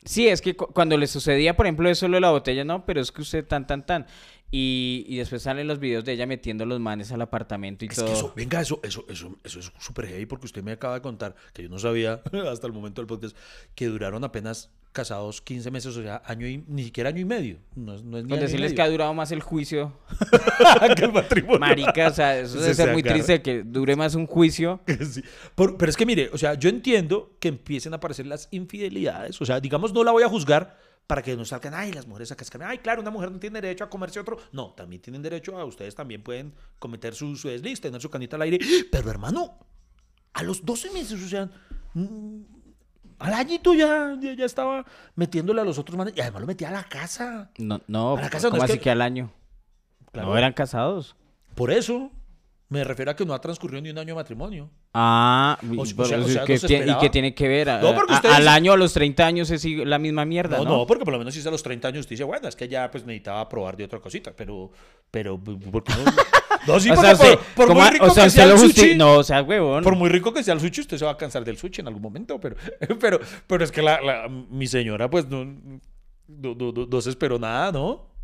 A: Sí, es que cu- cuando le sucedía, por ejemplo, eso lo de la botella, no, pero es que usted tan, tan, tan. Y, y después salen los videos de ella metiendo los manes al apartamento y
B: Es
A: todo.
B: que eso, venga, eso, eso, eso, eso es súper heavy porque usted me acaba de contar, que yo no sabía [LAUGHS] hasta el momento del podcast, que duraron apenas casados 15 meses, o sea, año y, ni siquiera año y medio. No, es- no es ni
A: Con
B: y
A: decirles que ha durado más el juicio. [LAUGHS]
B: que el matrimonio.
A: Marica, o sea, eso debe
B: se
A: ser muy
B: agarra.
A: triste que dure más un juicio. [LAUGHS]
B: Sí. Por- pero es que mire, o sea, yo entiendo que empiecen a aparecer las infidelidades. O sea, digamos, no la voy a juzgar para que no salgan, ay, las mujeres acá escan, ay, claro, una mujer no tiene derecho a comerse otro. No, también tienen derecho a, ustedes también pueden cometer su, su desliz, tener su canita al aire. Pero hermano, a los 12 meses, o sea, mm, al añito ya, ya, ya estaba metiéndole a los otros manes. Y además lo metía a la casa.
A: No, no,
B: A la casa no
A: ¿cómo
B: es
A: así
B: que-
A: que al año?
B: Claro.
A: No eran casados.
B: Por eso, me refiero a que no ha transcurrido ni un año de matrimonio.
A: Ah,
B: O- o
A: pero
B: sea- o
A: es
B: sea,
A: que
B: ¿no se
A: tie- ¿y
B: esperaba?
A: qué tiene que ver?
B: No, porque
A: A-
B: usted
A: al año, a los 30 años es la misma mierda,
B: No,
A: ¿no?
B: no, porque por lo menos si es a los 30 años usted dice, bueno, es que ya pues necesitaba probar de otra cosita, pero, pero, ¿por qué no? No, sí, [LAUGHS]
A: o
B: porque
A: sea, usted,
B: por, por
A: ¿cómo-
B: muy rico que sea el sushi,
A: No, o sea, huevón.
B: por muy rico que sea el sushi, usted se va a cansar del sushi en algún momento, pero, [LAUGHS] pero, pero es que la, la- mi señora pues no, no, no- no- no se esperó nada, ¿no?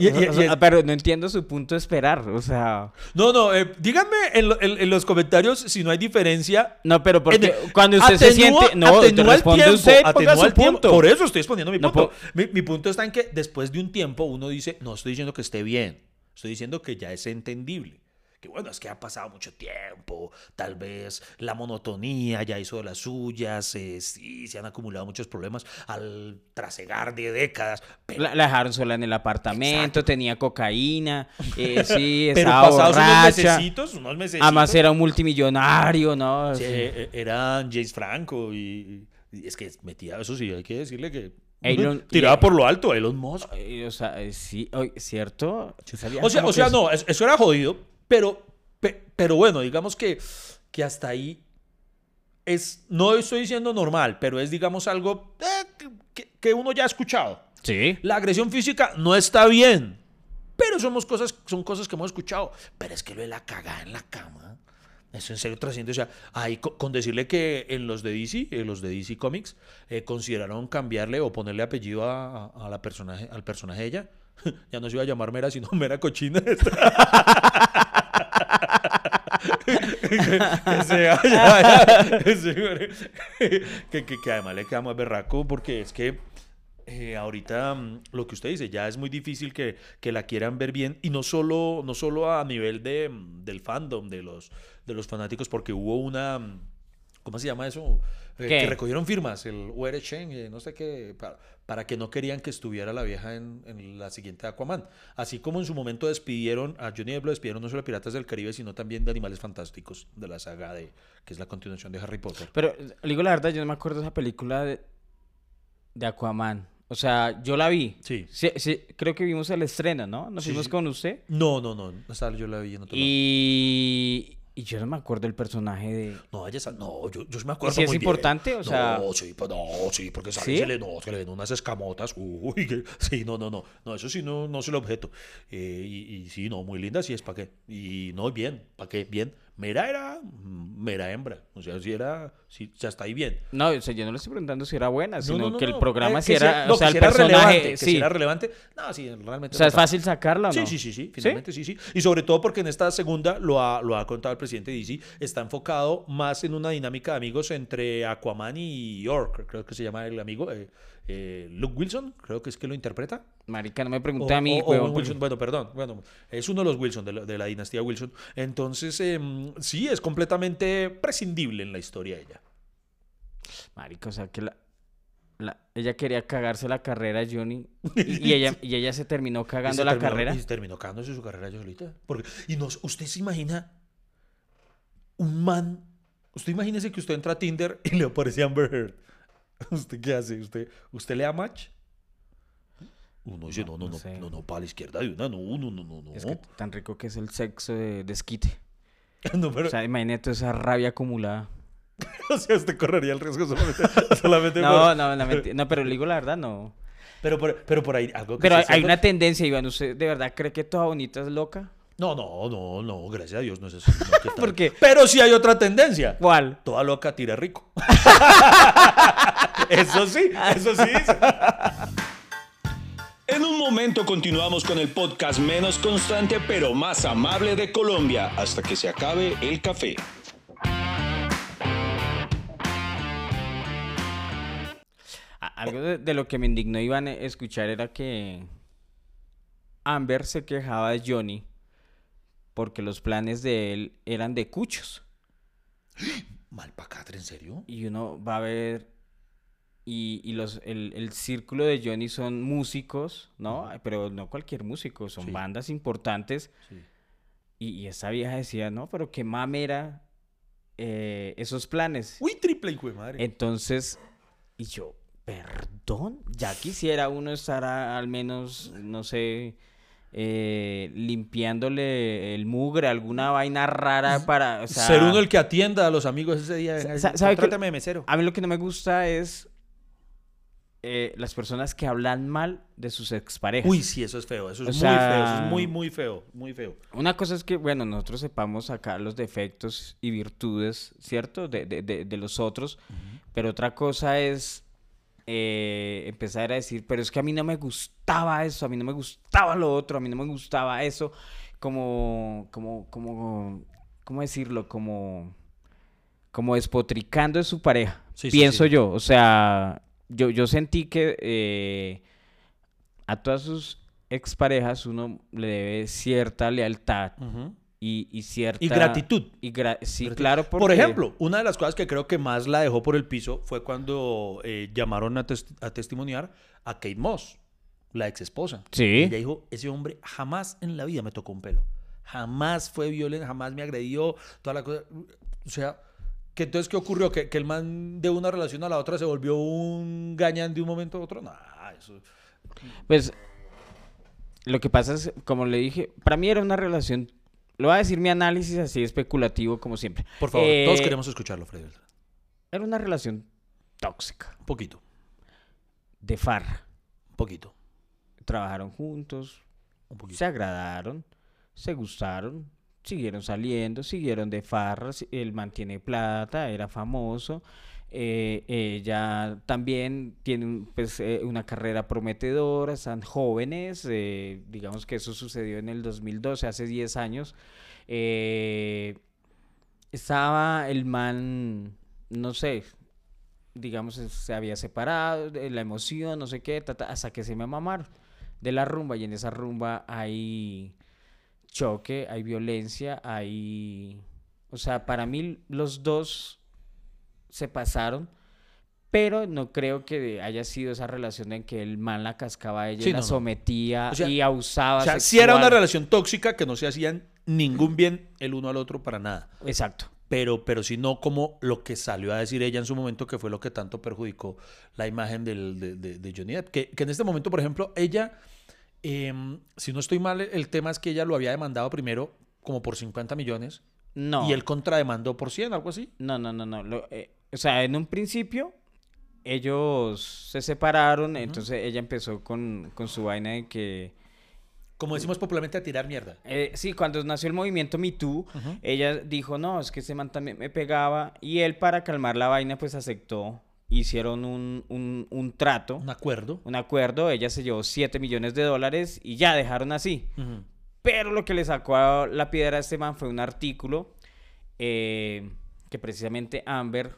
B: Y- y-
A: O sea,
B: y es-
A: pero no entiendo su punto de esperar, o sea...
B: no, no, eh, díganme en, lo- en- en los comentarios si no hay diferencia
A: No, pero porque cuando usted se siente... No, te responde
B: tiempo,
A: usted, ponga su
B: tiempo.
A: punto.
B: Por eso estoy exponiendo mi
A: No
B: punto. mi, mi punto está en que después de un tiempo uno dice, no estoy diciendo que esté bien, estoy diciendo que ya es entendible. Que bueno, es que ha pasado mucho tiempo, tal vez la monotonía ya hizo de las suyas, eh, sí, se han acumulado muchos problemas al trasegar de décadas, pero,
A: La, la dejaron sola en el apartamento, tenía cocaína, eh, [LAUGHS] sí,
B: pero
A: estaba
B: unos
A: borracha.
B: mesecitos, unos mesecitos.
A: Además era un multimillonario, ¿no?
B: Sí,
A: Sí.
B: eh, eran James Franco y, y es que metía, eso sí, hay que decirle que
A: Elon-
B: tiraba
A: y-
B: por lo alto Elon Musk.
A: O sea, eh, sí, ¿cierto?
B: O sea, o no, es- eso era jodido, pero, pe- pero bueno, digamos que, que hasta ahí es, no estoy diciendo normal, pero es digamos algo eh, que, que uno ya ha escuchado.
A: Sí.
B: La agresión física no está bien, pero somos cosas, son cosas que hemos escuchado. Pero es que lo de la cagada en la cama, eso en serio trasciende. O sea, ahí co- con, decirle que en los de DC, en los de DC Comics, eh, consideraron cambiarle o ponerle apellido a, a- a la personaje, al personaje de ella. [LAUGHS] ya no se iba a llamar Mera, sino [LAUGHS] Mera Cochina. Que, que, que, que además le queda más berraco porque es que eh, ahorita mm, lo que usted dice, ya es muy difícil que, que la quieran ver bien y no solo, no solo a nivel de, mm, del fandom, de los, de los fanáticos, porque hubo una, mm, ¿cómo se llama eso? Eh, que recogieron firmas, el UR eh, no sé qué, para, para que no querían que estuviera la vieja en, en la siguiente Aquaman. Así como en su momento despidieron, a Johnny Depp lo despidieron no solo de Piratas del Caribe, sino también de Animales Fantásticos, de la saga de, que es la continuación de Harry Potter.
A: Pero, le digo la verdad, yo no me acuerdo de esa película de, de Aquaman. O sea, yo la vi.
B: Sí.
A: Sí, sí, creo que vimos el estreno, ¿no? Nos
B: Sí,
A: fuimos con usted.
B: No, no, no, esa yo la vi en otro lado.
A: Y, y yo no me acuerdo el personaje de...
B: No, ella no, yo, yo sí me acuerdo.
A: sí es
B: muy bien.
A: importante? O sea-
B: No, sí, pues no, sí, porque sale y
A: ¿Sí?
B: se le, no, se le ven unas escamotas. Uy, que- sí, no, no, no. No, eso sí no, no es el objeto. Eh, y, y sí, no, muy linda, sí es para qué. Y no, bien, para qué, bien. Mera era mm, mera hembra. O sea, sí era, sí, ya está ahí bien.
A: No, o sea, yo no le estoy preguntando si era buena,
B: No,
A: sino
B: no, no,
A: que el
B: no.
A: programa
B: Eh,
A: si era,
B: no,
A: o sea, el
B: si
A: personaje,
B: que si
A: sí.
B: era relevante. No, sí, realmente.
A: O sea,
B: no
A: ¿es fácil sacarla o
B: Sí,
A: no?
B: sí, sí, sí, finalmente sí, sí. Y sobre todo porque en esta segunda, lo ha, lo ha contado el presidente DC, está enfocado más en una dinámica de amigos entre Aquaman y York, creo que se llama el amigo, eh, eh, Luke Wilson, creo que es que lo interpreta.
A: Marica, no me pregunté
B: O-
A: a mí,
B: o- Wilson, bueno, perdón, bueno, es uno de los Wilson, de la, de la dinastía Wilson. Entonces, em, sí, es completamente prescindible en la historia ella.
A: Marica, o sea, que la, la- ella quería cagarse la carrera Johnny [LAUGHS] y, y ella, y ella se terminó cagando
B: se
A: la
B: terminó-
A: carrera.
B: Y terminó cagándose su carrera yo solita. Porque, y no, usted se imagina un man. Usted imagínese que usted entra a Tinder y le aparece Amber Heard. [LAUGHS] ¿Usted qué hace? ¿Usted, usted le da match? Uno dice, no, no,
A: no
B: no,
A: sé.
B: no, no, para la izquierda de una, no, no, no, no, no.
A: Es que tan rico que es el sexo de desquite. [LAUGHS]
B: No, pero,
A: O sea, imagínate toda esa rabia acumulada. [LAUGHS]
B: o sea, usted correría el riesgo solamente, solamente
A: No,
B: por-
A: no, no, menti- no, pero le digo la verdad, no.
B: Pero, por, pero por ahí, algo que
A: Pero hay, una tendencia, Iván, ¿usted de verdad cree que toda bonita es loca?
B: No, no, no, no, gracias a Dios no es eso. no. Pero sí hay otra tendencia.
A: ¿Cuál?
B: Toda loca tira rico. Eso sí, eso sí.
C: En un momento continuamos con el podcast menos constante pero más amable de Colombia hasta que se acabe el café.
A: Algo de, de lo que me indignó Iván escuchar era que Amber se quejaba de Johnny porque los planes de él eran de cuchos. [GASPS]
B: Malpacatre, ¿en serio?
A: Y uno va a ver. Y, y los, el, el círculo de Johnny son músicos, ¿no? Pero no cualquier músico, son
B: Sí.
A: bandas importantes.
B: Sí.
A: Y, y esa vieja decía, no, pero qué mamera eh, esos planes.
B: Uy, triple hijo de madre.
A: Entonces, y yo, perdón, ya quisiera uno estar a- al menos, no sé, eh, limpiándole el mugre, alguna vaina rara para, o sea,
B: Ser uno el que atienda a los amigos ese día.
A: ¿sabe
B: de mesero.
A: A mí lo que no me gusta es eh, las personas que hablan mal de sus exparejas.
B: Uy, sí, eso es feo. Eso es
A: O
B: muy
A: sea-
B: feo. Eso es muy, muy feo. Muy feo.
A: Una cosa es que, bueno, nosotros sepamos sacar los defectos y virtudes, ¿cierto? De, de- de- de los otros. Pero otra cosa es eh, empezar a decir, pero es que a mí no me gustaba eso, a mí no me gustaba lo otro, a mí no me gustaba eso. Como, como, como, ¿cómo decirlo? Como, como despotricando de su pareja.
B: Sí, sí,
A: pienso
B: sí.
A: yo. O sea, yo, yo sentí que eh, a todas sus exparejas uno le debe cierta lealtad y, y cierta...
B: Y gratitud.
A: Y gra- sí,
B: Gratitud.
A: claro, porque...
B: Por ejemplo, una de las cosas que creo que más la dejó por el piso fue cuando eh, llamaron a, tes- a testimoniar a Kate Moss, la ex esposa.
A: Sí.
B: Ella dijo, ese hombre jamás en la vida me tocó un pelo. Jamás fue violento, jamás me agredió, toda la cosa. O sea, que entonces, ¿qué ocurrió? ¿Que, que el man de una relación a la otra se volvió un gañán de un momento a otro. No, eso...
A: Pues lo que pasa es, como le dije, para mí era una relación, lo voy a decir mi análisis así especulativo como siempre.
B: Por favor,
A: Eh,
B: todos queremos escucharlo, Freddy.
A: Era una relación tóxica,
B: Un poquito,
A: de farra.
B: un poquito,
A: Trabajaron juntos,
B: un poquito.
A: se agradaron, se gustaron, siguieron saliendo, siguieron de farras, él mantiene plata, era famoso, eh, ella también tiene pues, eh, una carrera prometedora, están jóvenes, eh, digamos que eso sucedió en el 2012, hace 10 años. estaba el man, no sé, digamos, se había separado, la emoción, no sé qué, ta, ta, hasta que se me mamaron de la rumba y en esa rumba hay choque, hay violencia, hay... O sea, para mí los dos se pasaron, pero no creo que haya sido esa relación en que el man la cascaba a ella,
B: Sí,
A: y la
B: no.
A: sometía
B: O sea-
A: y abusaba
B: O sea, sí era una relación tóxica que no se hacían ningún bien el uno al otro para nada.
A: Exacto.
B: Pero, pero si no como lo que salió a decir ella en su momento, que fue lo que tanto perjudicó la imagen del- de, de- de Johnny Depp. Que, que en este momento, por ejemplo, ella, em, si no estoy mal, el tema es que ella lo había demandado primero como por 50 millones
A: No.
B: y él contrademandó por 100, algo así.
A: No, no, no, no. lo- eh, o sea, en un principio ellos se separaron, entonces ella empezó con, con su vaina de que...
B: Como decimos popularmente, a tirar mierda.
A: eh, sí, cuando nació el movimiento Me Too, ella dijo, no, es que ese man también me pegaba, y él para calmar la vaina pues aceptó, hicieron un, un, un trato,
B: Un acuerdo.
A: un acuerdo, ella se llevó 7 millones de dólares y ya dejaron así. Pero lo que le sacó a la piedra a este man fue un artículo eh, que precisamente Amber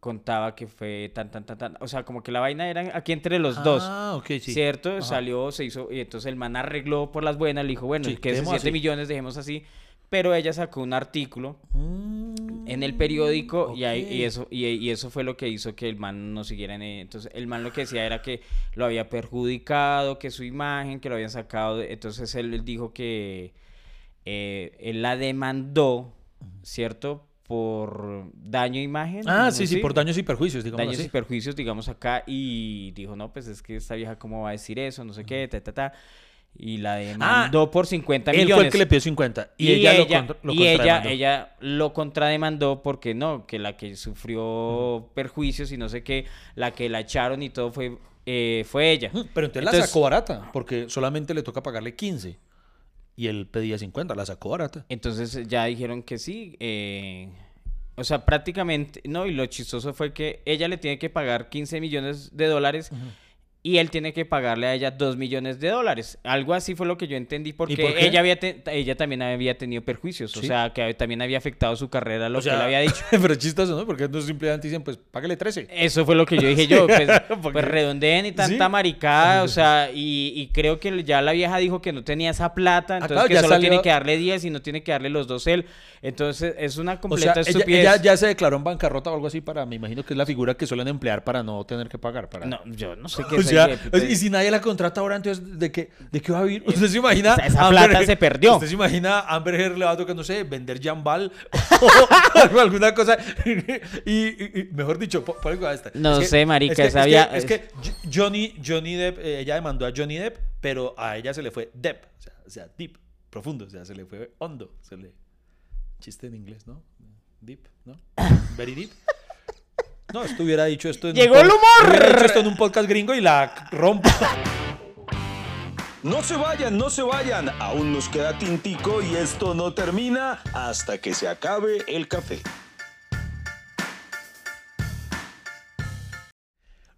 A: contaba que fue tan, tan, tan, tan. O sea, como que la vaina era aquí entre los dos.
B: Ah, ok, sí.
A: ¿Cierto?
B: Ajá.
A: Salió, se hizo. Y entonces el man arregló por las buenas. Le dijo, bueno,
B: Sí,
A: que esos
B: quedemos
A: 7
B: así.
A: millones dejemos así. Pero ella sacó un artículo
B: Mm,
A: en el periódico y, ahí- y eso y, y eso fue lo que hizo que el man no siguiera en e, entonces el man lo que decía era que lo había perjudicado que su imagen que lo habían sacado entonces él, él dijo que eh, él la demandó cierto por daño a imagen
B: Ah, sí, sí, por daños y perjuicios, digamos
A: daños
B: así.
A: y perjuicios digamos acá y dijo no pues es que esta vieja cómo va a decir eso no sé qué ta ta ta y la demandó por 50
B: Él
A: millones
B: fue el que le pidió 50 y, ella, lo, contra- lo
A: y ella, ella lo contrademandó porque no, que la que sufrió perjuicios y no sé qué, la que la echaron y todo fue, eh, fue ella.
B: Pero entonces, la sacó barata, porque solamente le toca pagarle 15. Y él pedía 50, la sacó barata.
A: Entonces ya dijeron que sí. eh, o sea, prácticamente, no, y lo chistoso fue que ella le tiene que pagar 15 millones de dólares y él tiene que pagarle a ella dos millones de dólares. Algo así fue lo que yo entendí porque
B: por
A: ella había ella también había tenido perjuicios, o sea, que también había afectado su carrera lo
B: O sea,
A: que él había dicho. [LAUGHS]
B: pero chistoso, ¿no? Porque no simplemente dicen, pues, págale 13.
A: Eso fue lo que yo dije yo, [LAUGHS] pues, pues redondeen y tanta
B: Sí.
A: maricada, o [LAUGHS] sea, y, y creo que ya la vieja dijo que no tenía esa plata, entonces
B: Ah, claro,
A: que solo
B: salió-
A: tiene que darle 10 y no tiene que darle los dos él. Entonces es una
B: O sea,
A: completa
B: ella,
A: estupidez.
B: ella ya se declaró en bancarrota o algo así para, me imagino que es la figura que suelen emplear para no tener que pagar. Para...
A: No, yo no sé qué
B: O
A: es
B: sea,
A: puta-
B: y si nadie la contrata ahora, entonces, ¿de qué, de qué va a vivir? [LAUGHS] ¿Usted se imagina?
A: Esa- esa
B: Amber
A: plata se perdió.
B: ¿Usted se imagina Amber Heard le va a tocar, no sé, vender jambal [LAUGHS] o [LAUGHS] alguna cosa? y, y- y, mejor dicho, esta.
A: No
B: Es que-
A: sé, marica,
B: es que,
A: esa
B: es que- es Johnny, Johnny Depp, eh, ella demandó a Johnny Depp, pero a ella se le fue Depp, o sea, o sea, deep, profundo, o sea, se le fue hondo, se le... Chiste en inglés, ¿no? Deep, ¿no? Very deep. No, esto hubiera dicho esto en un
A: Llegó el humor.
B: Hubiera dicho esto en un podcast gringo y la rompo.
C: No se vayan, no se vayan. Aún nos queda tintico y esto no termina hasta que se acabe el café.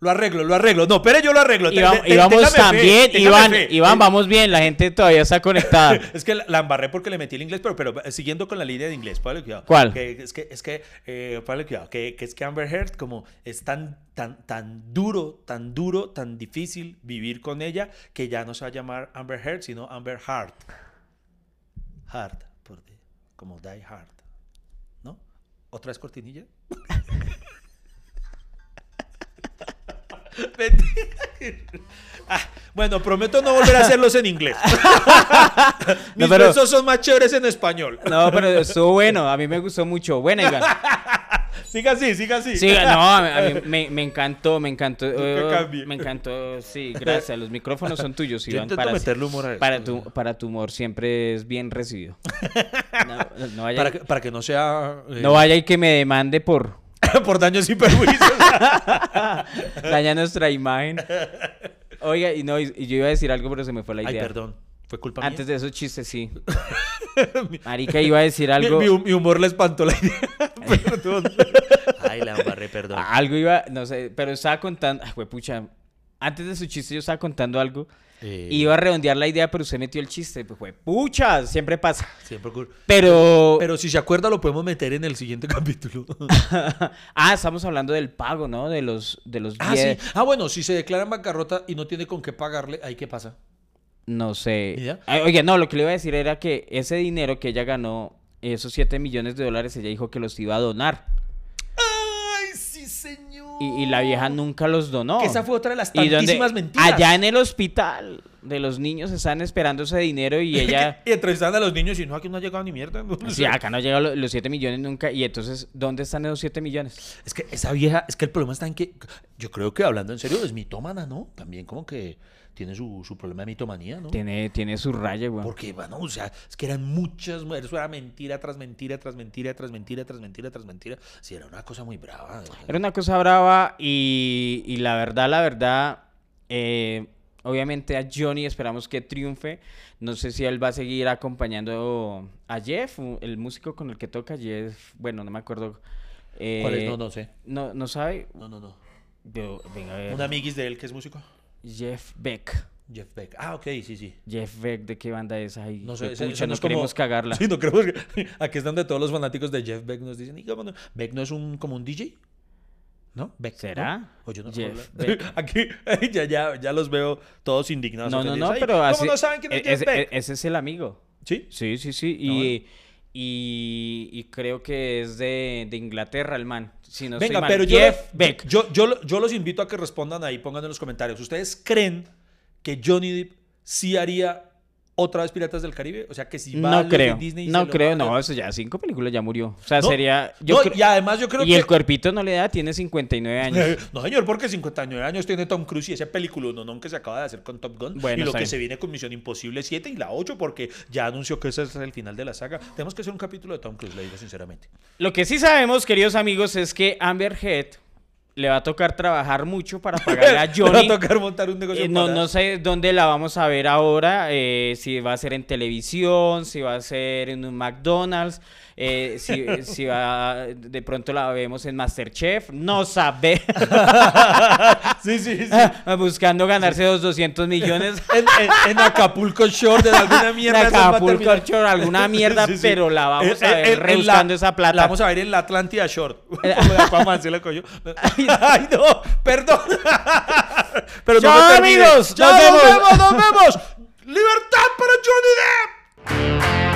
B: Lo arreglo, lo arreglo. No, pero yo lo arreglo.
A: Y,
B: Te-
A: va-
B: te-
A: y vamos
B: fe,
A: también, Iván,
B: fe.
A: Iván, vamos bien, la gente todavía está conectada. [LAUGHS]
B: Es que la, la embarré porque le metí el inglés, pero, pero eh, siguiendo con la línea de inglés, póngale cuidado.
A: ¿Cuál?
B: Que, es que, es que, eh, póngale cuidado, que, que es que Amber Heard, como es tan, tan, tan duro, tan duro, tan difícil vivir con ella, que ya no se va a llamar Amber Heard, sino Amber Heart. Heart, por como Die Hard. ¿No? ¿Otra vez cortinilla? [LAUGHS] [LAUGHS] Ah, bueno, prometo no volver a hacerlos en inglés. [LAUGHS] Mis
A: No, pero-
B: versos son más chéveres en español.
A: No, pero estuvo bueno, a mí me gustó mucho. Bueno, Iván. [LAUGHS]
B: Siga así, siga así.
A: Sí, no, a mí, me, me encantó, me encantó. Me encantó, sí, gracias. Los micrófonos son tuyos,
B: Yo
A: Iván.
B: intento
A: para,
B: meterle humor a esto.
A: para tu, para tu humor siempre es bien recibido. No, no vaya,
B: Para que, para que no sea eh,
A: no vaya y que me demande por [LAUGHS]
B: por daños y perjuicios. [LAUGHS]
A: dañar nuestra imagen. Oiga, y no, y, y yo iba a decir algo, pero se me fue la
B: Ay,
A: idea.
B: perdón. Fue culpa
A: Antes
B: mía.
A: de esos chistes, sí. [LAUGHS] Marica, iba a decir algo.
B: Mi, mi- mi humor le espantó la idea. Perdón. Ay, la embarré, perdón.
A: Algo iba, no sé, pero estaba contando. Ay, pucha. Antes de su chiste, yo estaba contando algo.
B: Eh,
A: Iba a redondear la idea, pero usted metió el chiste. Pues fue, pucha, siempre pasa.
B: Siempre ocurre.
A: Pero.
B: Pero si se acuerda, lo podemos meter en el siguiente [LAUGHS] capítulo. [LAUGHS]
A: ah, estamos hablando del pago, ¿no? De los, de los
B: ah,
A: 10.
B: sí. Ah, bueno, si se declara en bancarrota y no tiene con qué pagarle, ¿ahí qué pasa?
A: No sé. Oye, no, lo que le iba a decir era que ese dinero que ella ganó, esos 7 millones de dólares, ella dijo que los iba a donar. Y, y la vieja nunca los donó.
B: Que esa fue otra de las tantísimas mentiras.
A: Allá en el hospital de los niños están esperando ese dinero y [LAUGHS] ella... [LAUGHS]
B: y entrevistaban a los niños y no, aquí no ha llegado ni mierda.
A: Sí, [LAUGHS] acá no llegan lo- los 7 millones nunca. Y entonces, ¿dónde están esos 7 millones?
B: Es que esa vieja, es que el problema está en que, yo creo que hablando en serio, es mitómana, ¿no? También como que tiene su, su problema de mitomanía, ¿no?
A: Tiene, tiene su raya, güey.
B: Porque, bueno, o sea, es que eran muchas mujeres, eso era mentira tras mentira, tras mentira, tras mentira, tras mentira, tras mentira. Sí, era una cosa muy brava.
A: Era una cosa brava y, y la verdad, la verdad, eh, obviamente a Johnny esperamos que triunfe. No sé si él va a seguir acompañando a Jeff, el músico con el que toca Jeff. Bueno, no me acuerdo. eh,
B: ¿Cuál es? No, no sé.
A: No, no sabe.
B: No, no, no.
A: Yo- venga, a ver.
B: Un amiguis de él que es músico.
A: Jeff Beck.
B: Jeff Beck. Ah, ok, sí, sí.
A: Jeff Beck, ¿de qué banda es? Ay,
B: No sé, ese- ese
A: no
B: es como-
A: queremos cagarla. [LAUGHS]
B: Sí, no queremos que- [LAUGHS] Aquí es donde todos los fanáticos de Jeff Beck nos dicen, "¿Y cómo no? Beck no es un como un DJ. ¿No? Beck.
A: ¿Será?
B: ¿no? O yo no
A: Jeff. Beck. [LAUGHS]
B: Aquí ya, ya, ya los veo todos indignados.
A: No, no, no, pero
B: ¿Cómo
A: así.
B: no saben quién es
A: e-
B: Jeff Beck?
A: ese es el amigo.
B: ¿Sí?
A: Sí, sí, sí. Y. y, y creo que es de, de Inglaterra el man. Si no
B: Venga,
A: estoy mal.
B: pero yo,
A: Jeff Beck.
B: yo, yo, yo los invito a que respondan ahí, pongan en los comentarios. ¿Ustedes creen que Johnny Depp sí haría otra vez Piratas del Caribe? O sea, que si va a
A: no
B: de
A: creo.
B: Disney y
A: No creo,
B: a-
A: no. Eso ya cinco películas ya murió. O sea,
B: No,
A: sería. Yo
B: no, y además yo creo
A: y
B: que...
A: el cuerpito no le da, tiene 59 años. [LAUGHS]
B: No, señor, porque 59 años tiene Tom Cruise y ese película no, que se acaba de hacer con Top Gun.
A: Bueno,
B: y lo que se viene con Misión Imposible 7 y la 8, porque ya anunció que ese es el final de la saga. Tenemos que hacer un capítulo de Tom Cruise, le digo sinceramente.
A: Lo que sí sabemos, queridos amigos, es que Amber Heard le va a tocar trabajar mucho para [LAUGHS] pagarle a Johnny.
B: Va a tocar montar un negocio
A: Eh, no, no sé dónde la vamos a ver ahora, eh, si va a ser en televisión, si va a ser en un McDonald's. Eh, si, si va- de pronto la vemos en Masterchef, no sabe. [LAUGHS]
B: Sí, sí, sí.
A: Buscando ganarse los 200 millones.
B: En, en- en Acapulco Short, [LAUGHS] en alguna [LAUGHS] mierda.
A: En Acapulco. Short, alguna mierda, pero la vamos a ver rebuscando esa plata.
B: La vamos a ver en la Atlántida Short. Como de Aquaman, ¿sí la cogió? Ay, no, perdón. Pero no me
A: amigos, nos
B: nos
A: vemos.
B: vemos, nos vemos. Libertad para Johnny Depp.